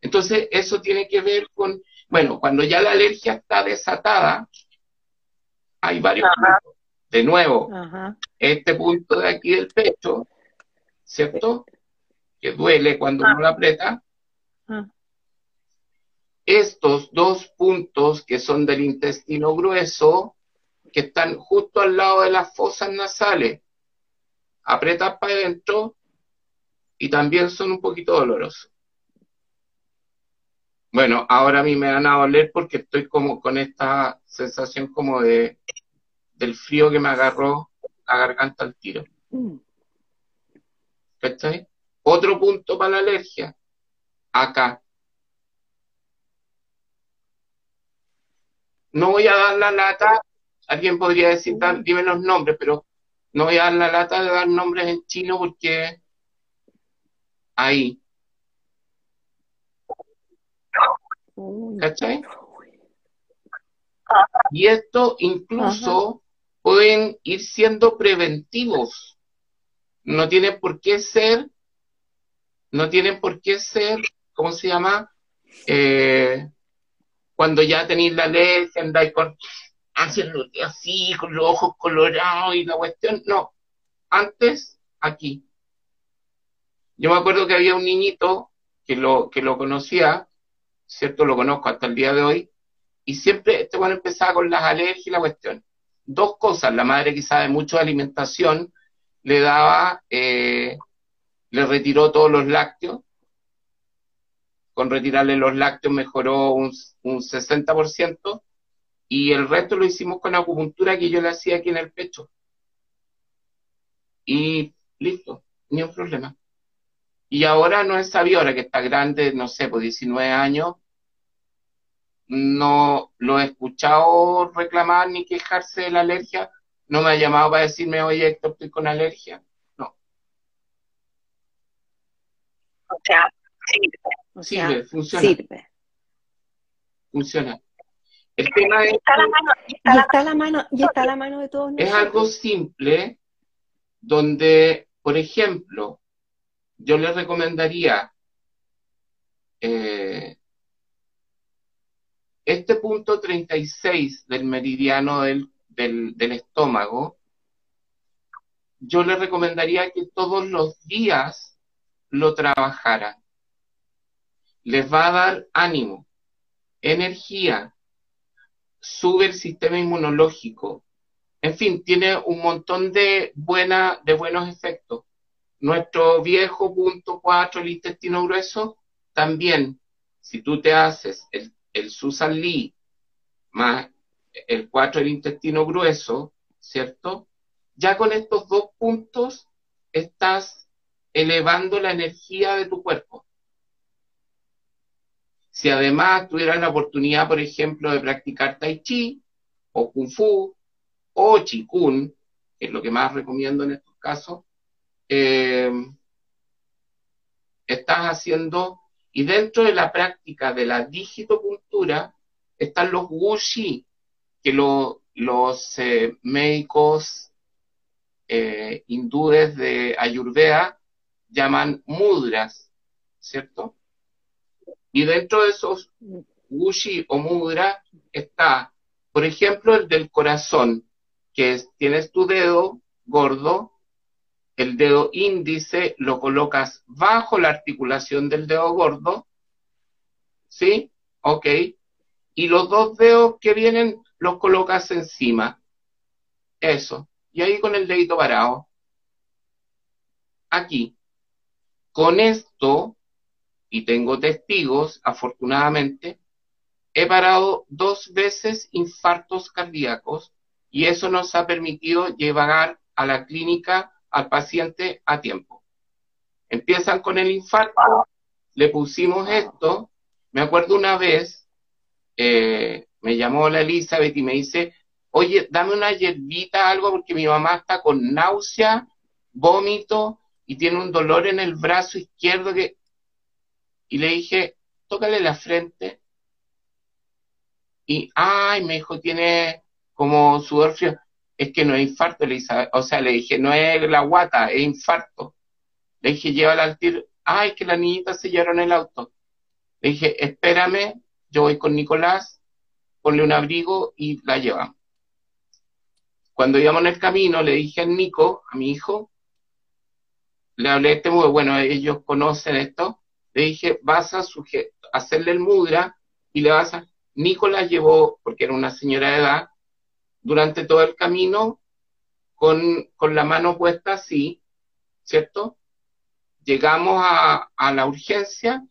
Entonces, eso tiene que ver con, bueno, cuando ya la alergia está desatada, hay varios puntos. de nuevo, este punto de aquí del pecho, ¿cierto? Que duele cuando uno lo aprieta. Ah. Estos dos puntos que son del intestino grueso, que están justo al lado de las fosas nasales, aprietas para adentro y también son un poquito dolorosos. Bueno, ahora a mí me van a doler porque estoy como con esta sensación como de del frío que me agarró la garganta al tiro. Mm. ¿Cachai? Otro punto para la alergia, acá. No voy a dar la lata, alguien podría decir, dime los nombres, pero no voy a dar la lata de dar nombres en chino porque ahí. ¿Cachai? Y esto incluso pueden ir siendo preventivos. No tienen por qué ser, no tienen por qué ser, ¿cómo se llama? Eh, cuando ya tenéis la alergia, andáis con, haciendo así, con los ojos colorados y la cuestión. No, antes, aquí. Yo me acuerdo que había un niñito que lo, que lo conocía, ¿cierto? Lo conozco hasta el día de hoy, y siempre este bueno empezaba con las alergias y la cuestión. Dos cosas, la madre que sabe mucho de alimentación, le daba, eh, le retiró todos los lácteos, con retirarle los lácteos mejoró un, un 60%, y el resto lo hicimos con acupuntura que yo le hacía aquí en el pecho. Y listo, ni un problema. Y ahora no es sabio, ahora que está grande, no sé, por 19 años, no lo he escuchado reclamar ni quejarse de la alergia. No me ha llamado para decirme, oye, Héctor, estoy con alergia. No. O sea, sirve. sirve, funciona. Sirve. Funciona. El tema es. Está la mano, y está, la mano, y está la mano de todos Es algo simple donde, por ejemplo, yo le recomendaría eh, este punto 36 del meridiano del, del, estómago, yo le recomendaría que todos los días lo trabajaran. Les va a dar ánimo, energía, sube el sistema inmunológico. En fin, tiene un montón de, buena, de buenos efectos. Nuestro viejo punto 4, el intestino grueso, también, si tú te haces el el Susan Lee más el 4 del intestino grueso, ¿cierto? Ya con estos dos puntos estás elevando la energía de tu cuerpo. Si además tuvieras la oportunidad, por ejemplo, de practicar tai chi o kung fu o Kun, que es lo que más recomiendo en estos casos, eh, estás haciendo y dentro de la práctica de la digitopuntura están los wuxi, que los eh, médicos eh, hindúes de Ayurveda llaman mudras, ¿cierto? Y dentro de esos wuxi o mudra está, por ejemplo, el del corazón, que es, tienes tu dedo gordo el dedo índice lo colocas bajo la articulación del dedo gordo, ¿sí? Ok. Y los dos dedos que vienen los colocas encima. Eso. Y ahí con el dedito parado. Aquí. Con esto, y tengo testigos, afortunadamente, he parado dos veces infartos cardíacos y eso nos ha permitido llevar a la clínica al paciente a tiempo. Empiezan con el infarto, le pusimos esto. Me acuerdo una vez, eh, me llamó la Elizabeth y me dice, oye, dame una hierbita, algo, porque mi mamá está con náusea, vómito y tiene un dolor en el brazo izquierdo que... Y le dije, tócale la frente. Y, ay, me dijo, tiene como sudor frío es que no es infarto, Elizabeth. O sea, le dije, no es la guata, es infarto. Le dije, llévala al tiro. Ay, que la niñita se llevaron el auto. Le dije, espérame, yo voy con Nicolás, ponle un abrigo y la llevamos. cuando íbamos en el camino, le dije a Nico, a mi hijo, le hablé de este modo, bueno, ellos conocen esto, le dije, vas a hacerle el mudra y le vas a... Nico la llevó, porque era una señora de edad, durante todo el camino con, con la mano puesta así, ¿cierto? Llegamos a, a la urgencia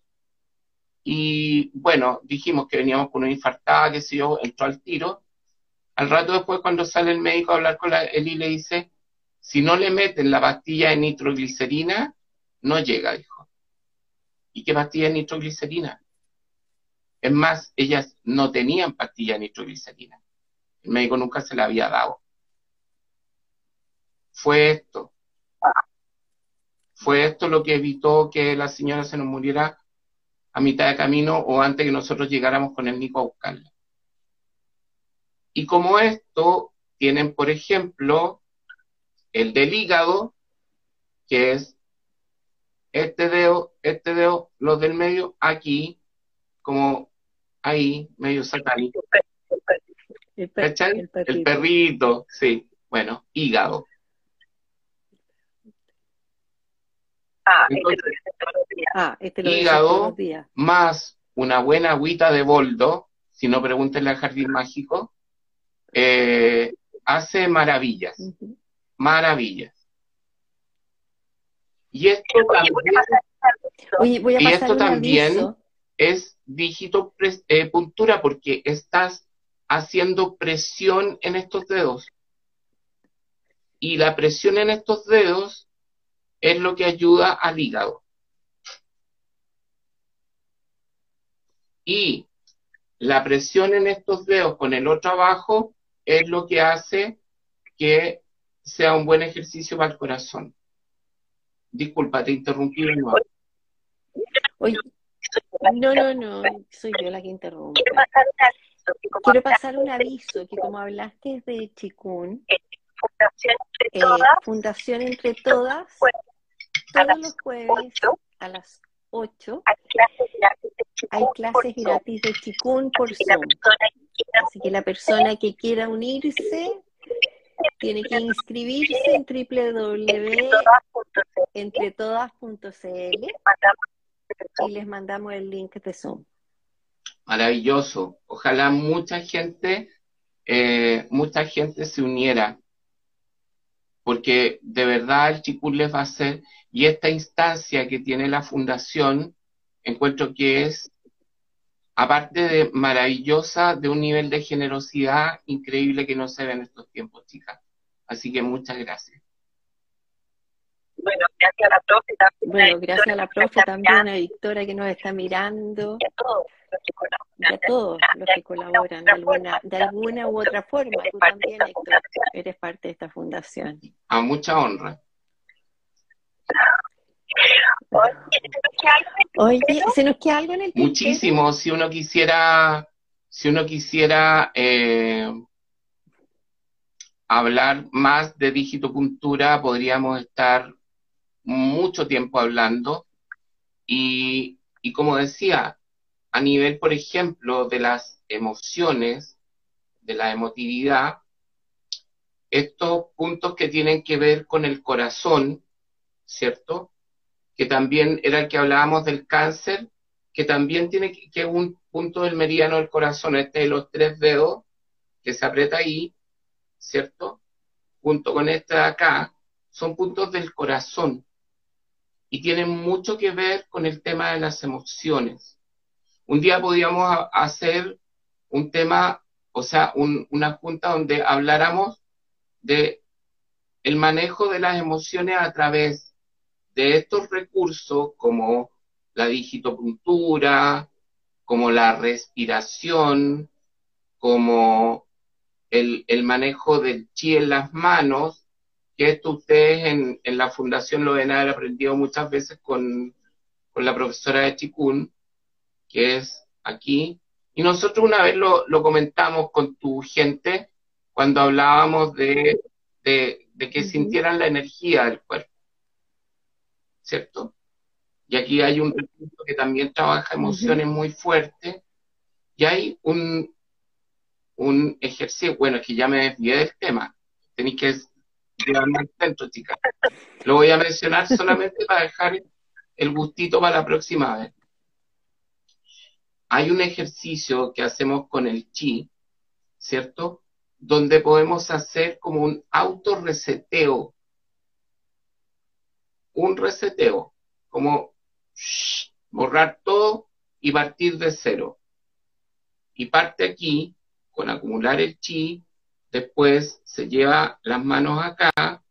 y bueno, dijimos que veníamos con una infartada, que sé yo, entró al tiro. Al rato después, cuando sale el médico a hablar con él y le dice, si no le meten la pastilla de nitroglicerina, no llega, dijo. ¿Y qué pastilla de nitroglicerina? Es más, ellas no tenían pastilla de nitroglicerina. El médico nunca se la había dado. Fue esto. Fue esto lo que evitó que la señora se nos muriera a mitad de camino o antes que nosotros llegáramos con el Nico a buscarla. Y como esto, tienen, por ejemplo, el del hígado, que es este dedo, este dedo, los del medio, aquí, como ahí, medio satánico. El, el perrito, sí. Bueno, hígado. Ah, este lo ah, hígado más una buena agüita de boldo, si no pregúntenle al jardín mágico, eh, hace maravillas, maravillas. Y esto también, y esto también es dígito eh, puntura porque estás haciendo presión en estos dedos. Y la presión en estos dedos es lo que ayuda al hígado. Y la presión en estos dedos con el otro abajo es lo que hace que sea un buen ejercicio para el corazón. Disculpa, te interrumpí no, no, no, soy yo la que interrumpe. Quiero pasar un aviso, que como hablaste de Chikun, eh, Fundación Entre Todas, todos los jueves a las 8 hay clases gratis de Chikun por Zoom. Así que la persona que quiera unirse tiene que inscribirse en www.entretodas.cl y les mandamos el link de Zoom. Maravilloso. Ojalá mucha gente, eh, mucha gente se uniera, porque de verdad el Chikun les va a hacer y esta instancia que tiene la fundación, encuentro que es, aparte de maravillosa, de un nivel de generosidad increíble que no se ve en estos tiempos, chicas. Así que muchas gracias. Bueno, gracias a la profe también. Bueno, gracias a la profe también, a Victoria que nos está mirando. Y a todos los que colaboran. a todos los que colaboran de alguna, de alguna u otra forma. Tú también, Héctor, eres parte de esta fundación. A mucha honra. Oye, ¿se nos queda algo en el Muchísimo, si uno quisiera, si uno quisiera eh, hablar más de digitopuntura, podríamos estar mucho tiempo hablando. Y, y como decía, a nivel, por ejemplo, de las emociones, de la emotividad, estos puntos que tienen que ver con el corazón, ¿cierto? Que también era el que hablábamos del cáncer, que también tiene que, un punto del meridiano del corazón, este de los tres dedos, que se aprieta ahí, ¿cierto? Junto con este de acá, son puntos del corazón y tienen mucho que ver con el tema de las emociones. Un día podíamos hacer un tema, o sea, una junta donde habláramos de el manejo de las emociones a través de estos recursos como la digitopuntura, como la respiración, como el, manejo del chi en las manos, que esto ustedes en, en la Fundación lo ven haber aprendido muchas veces con, con la profesora de Chikun, que es aquí. Y nosotros una vez lo, lo comentamos con tu gente cuando hablábamos de, de, que sintieran la energía del cuerpo. ¿cierto? Y aquí hay un recurso que también trabaja emociones muy fuertes. Y hay un, un ejercicio, bueno, es que ya me desvié del tema, tenéis que llevarme al centro, chicas. Lo voy a mencionar solamente para dejar el gustito para la próxima vez. Hay un ejercicio que hacemos con el chi, ¿cierto? Donde podemos hacer como un autorreseteo. Un reseteo, como borrar todo y partir de cero. Y parte aquí con acumular el chi, después se lleva las manos acá,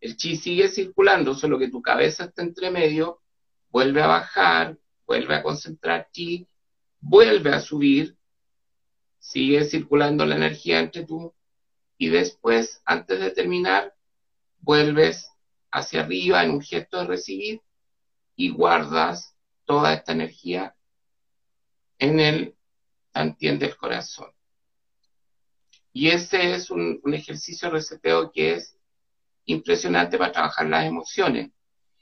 el chi sigue circulando, solo que tu cabeza está entre medio, vuelve a bajar, vuelve a concentrar chi, vuelve a subir, sigue circulando la energía entre tú, y después, antes de terminar, vuelves hacia arriba en un gesto de recibir y guardas toda esta energía en el antien del corazón. Y ese es un, ejercicio de reseteo que es impresionante para trabajar las emociones.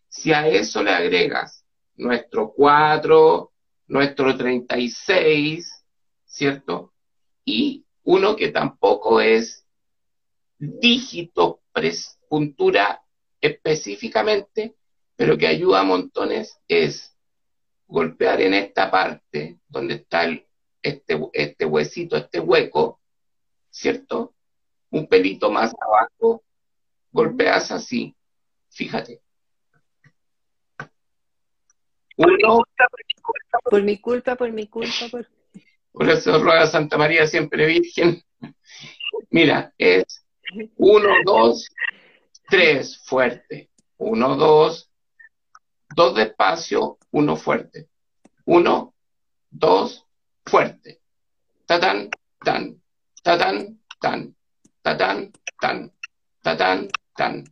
Si a eso le agregas nuestro 4, nuestro 36, ¿cierto? Y uno que tampoco es dígito puntura específicamente, pero que ayuda a montones, es golpear en esta parte donde está el, este, este huesito, este hueco, ¿cierto? Un pelito más abajo, golpeas así, fíjate. Uno, por mi culpa, por mi culpa, por... Por eso ruega Santa María siempre Virgen. Mira, es uno, dos, tres, fuerte. Uno, dos, dos despacio, uno fuerte. Uno, dos, fuerte. Tatán, tan, tatán, tan, tatán, tan, tatán, tan,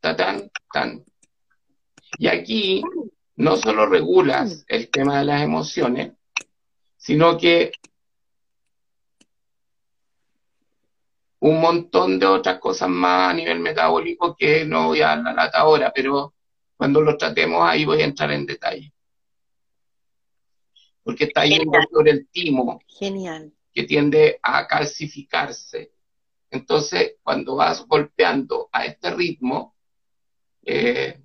tatán, tan. Y aquí no solo regulas el tema de las emociones, sino que un montón de otras cosas más a nivel metabólico que no voy a dar la lata ahora, pero cuando lo tratemos ahí voy a entrar en detalle. Porque está yendo sobre el timo. Genial. Que tiende a calcificarse. Entonces, cuando vas golpeando a este ritmo, eh,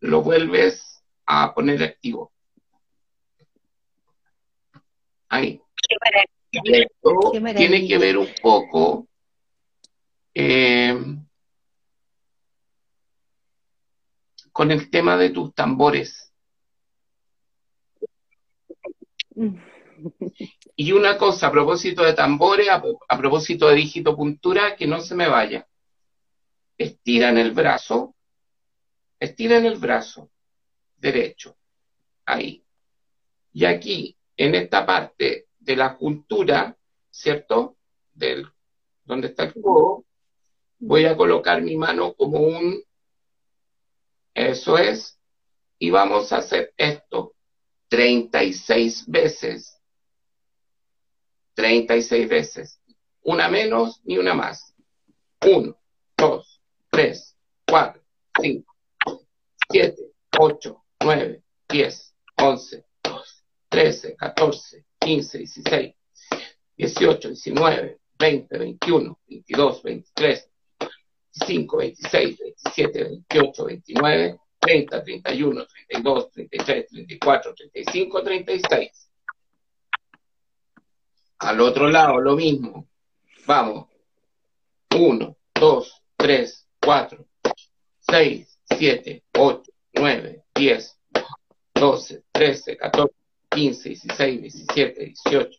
lo vuelves a poner activo. Ahí. Esto tiene que ver un poco eh, con el tema de tus tambores. Y una cosa a propósito de tambores, a, a propósito de dígito puntura, que no se me vaya. Estiran el brazo, estiran el brazo derecho, ahí. Y aquí, en esta parte de la juntura, ¿cierto? Del, donde está el codo, voy a colocar mi mano como un eso es. Y vamos a hacer esto 36 veces. 36 veces. Una menos ni una más. 1, 2, 3, 4, 5, 7, 8, 9, 10, 11, 12, 13, 14, 15, 16, 18, 19, 20, 21, 22, 23, 25, 26, 27, 28, 29, 30, 31, 32, 33, 34, 35, 36. Al otro lado, lo mismo. Vamos. 1, 2, 3, 4, 6, 7, 8, 9, 10, 12, 13, 14, 15, 16, 17, 18,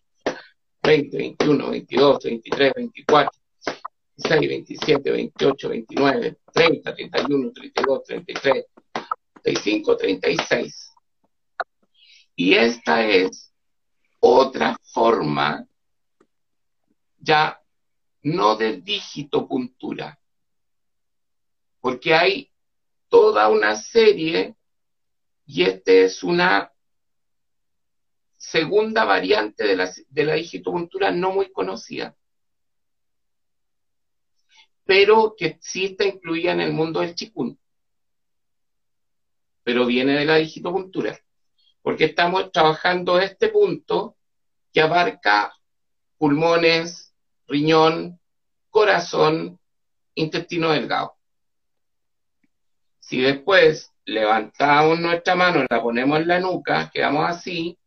20, 21, 22, 23, 24, 26, 27, 28, 29, 30, 31, 32, 33, 35, 36. Y esta es otra forma ya no de dígito puntura, porque hay toda una serie y esta es una segunda variante de la, de la digitopuntura no muy conocida pero que sí está incluida en el mundo del chikun. Pero viene de la digitopuntura, porque estamos trabajando este punto que abarca pulmones, riñón, corazón, intestino delgado. Si después levantamos nuestra mano, la ponemos en la nuca, quedamos así,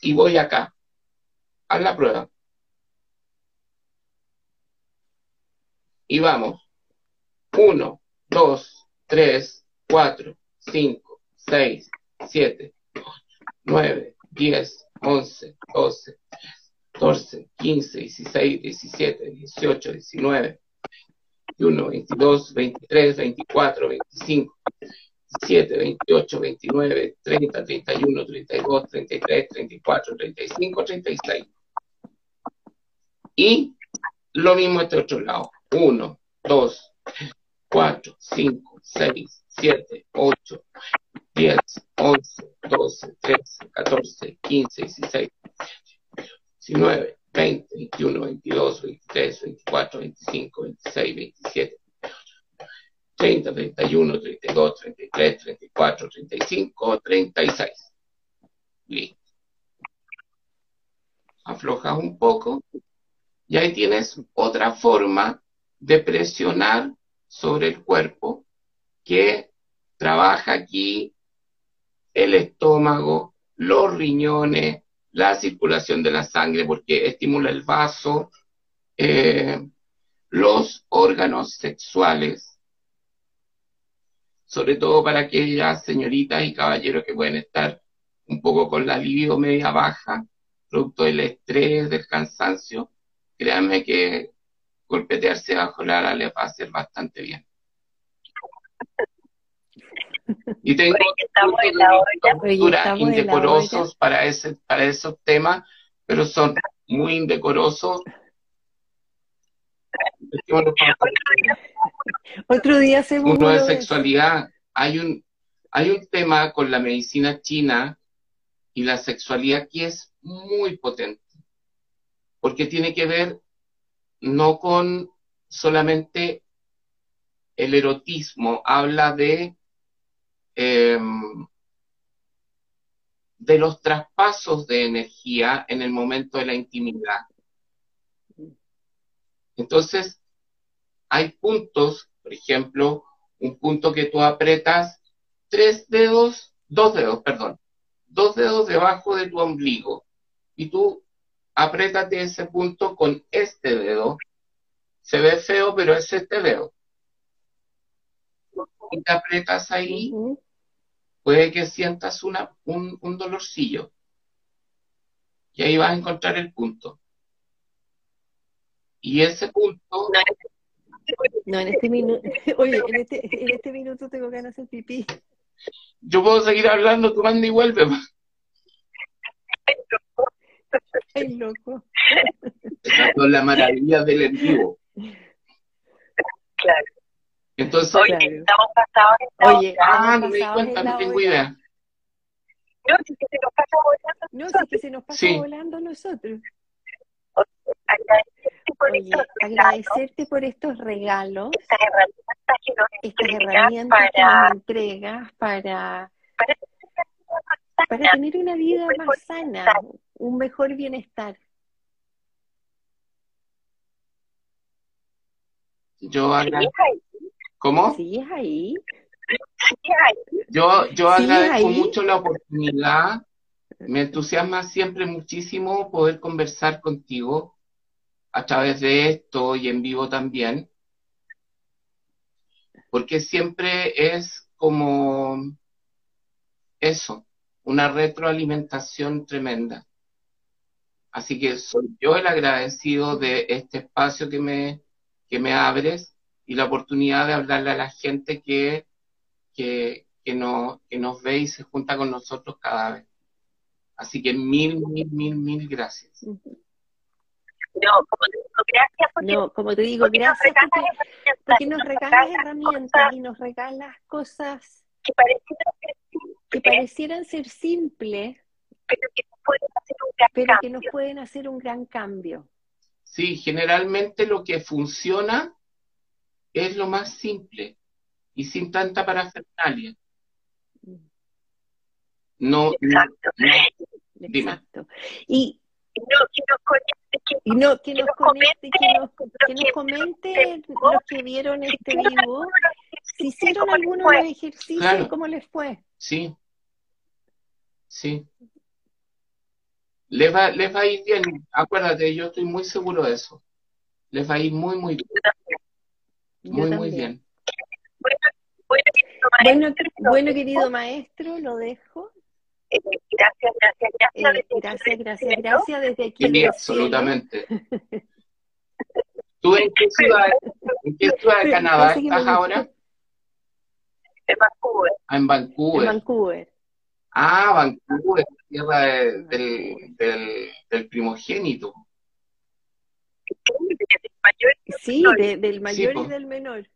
y voy acá. Haz la prueba. Y vamos. 1, 2, 3, 4, 5, 6, 7, 8, 9, 10, 11, 12, 14, 15, 16, 17, 18, 19, 21, 22, 23, 24, 25, 27, 28, 29, 30, 31, 32, 33, 34, 35, 36. Y lo mismo este otro lado. 1, 2, 4, 5, 6, 7, 8, 10, 11, 12, 13, 14, 15, 16, 19, 20, 21, 22, 23, 24, 25, 26, 27, 30, 31, 32, 33, 34, 35, 36. Listo. Aflojas un poco y ahí tienes otra forma de presionar sobre el cuerpo que trabaja aquí el estómago, los riñones, la circulación de la sangre porque estimula el vaso, eh, los órganos sexuales, sobre todo para aquellas señoritas y caballeros que pueden estar un poco con la libido media baja, producto del estrés, del cansancio, créanme que golpetearse bajo la ala les va a hacer bastante bien. Y tengo indecorosos para ese, para esos temas, pero son muy indecorosos. Otro día se Uno de sexualidad. Hay un, hay un tema con la medicina china y la sexualidad que es muy potente, porque tiene que ver no con solamente el erotismo, habla de, em, de los traspasos de energía en el momento de la intimidad. Entonces, hay puntos, por ejemplo, un punto que tú apretas tres dedos, dos dedos, perdón, dos dedos debajo de tu ombligo y tú apretate ese punto con este dedo. Se ve feo, pero es este dedo. Y te apretas ahí, puede que sientas una, un, un dolorcillo. Y ahí vas a encontrar el punto. Y ese punto. No, en este minuto. Oye, en este, en este minuto tengo ganas de hacer pipí. Yo puedo seguir hablando, tú manda y vuelve. Ay, loco. Esa es la maravilla del en vivo. Claro. Entonces, Oye, estamos pasados en Oye, ah, no me di cuenta, no tengo idea. No, si que se nos pasa volando. No, si que se nos pasa sí. volando nosotros. Agradecerte por, Oye, agradecerte por estos regalos, estas herramientas que nos, estas herramientas para, que nos entregas para, para, para tener una vida más sana, un mejor bienestar. Yo agradezco. ¿Cómo? Sí, es ahí. Yo, yo agradezco mucho la oportunidad. Me entusiasma siempre muchísimo poder conversar contigo a través de esto y en vivo también. Porque siempre es como eso, una retroalimentación tremenda. Así que soy yo el agradecido de este espacio que me, que me abres y la oportunidad de hablarle a la gente que, que, que, no, que nos ve y se junta con nosotros cada vez. Así que mil, mil, mil, mil gracias. No, como te digo, gracias porque, no, como te digo, gracias porque, porque, nos regalas herramientas y nos regalas cosas que parecieran ser simples, que, parecieran ser simples pero que nos pueden hacer un gran pero cambio. que nos pueden hacer un gran cambio. Sí, generalmente lo que funciona es lo más simple y sin tanta parafernalia. No, Exacto. no, no. Exacto. Y, y no, que nos comente, que nos, que nos comente los que vieron este vivo, si hicieron algunos ejercicios, ¿cómo les fue? Sí, sí. Les va, les va a ir bien, acuérdate, yo estoy muy seguro de eso. Les va a ir muy, muy bien. Muy, muy bien. Bueno, bueno, querido maestro, lo dejo. gracias, gracias, gracias. Eh, gracias, gracias, gracias desde aquí. Sí, absolutamente. ¿Tú en qué ciudad, en qué ciudad de Canadá estás ahora? En Vancouver. Ah, en Vancouver. En Vancouver. Ah, Vancouver, tierra del, del, del primogénito. Sí, del mayor y del menor.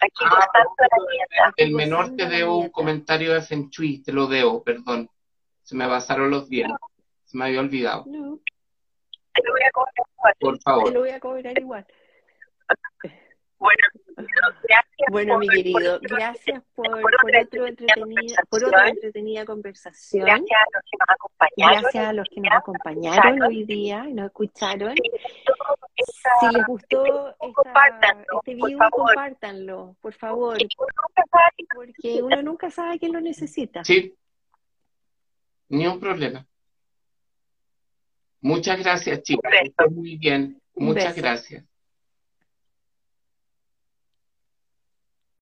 Aquí ah, El menor te debo un comentario de Feng te lo debo, perdón. Se me pasaron los días. Se me había olvidado. Te lo voy a cobrar igual. Por favor. Te lo voy a cobrar igual. Bueno, gracias. Bueno, mi querido, gracias por, por, otra entretenida, por otra entretenida conversación. Gracias a los que nos acompañaron. Gracias a los que nos acompañaron hoy día y nos escucharon. Si les gustó esta, este video, compártanlo, por favor. Porque uno nunca sabe quién lo necesita. Sí, ni un problema. Muchas gracias, chicas. Muy bien. Muchas gracias.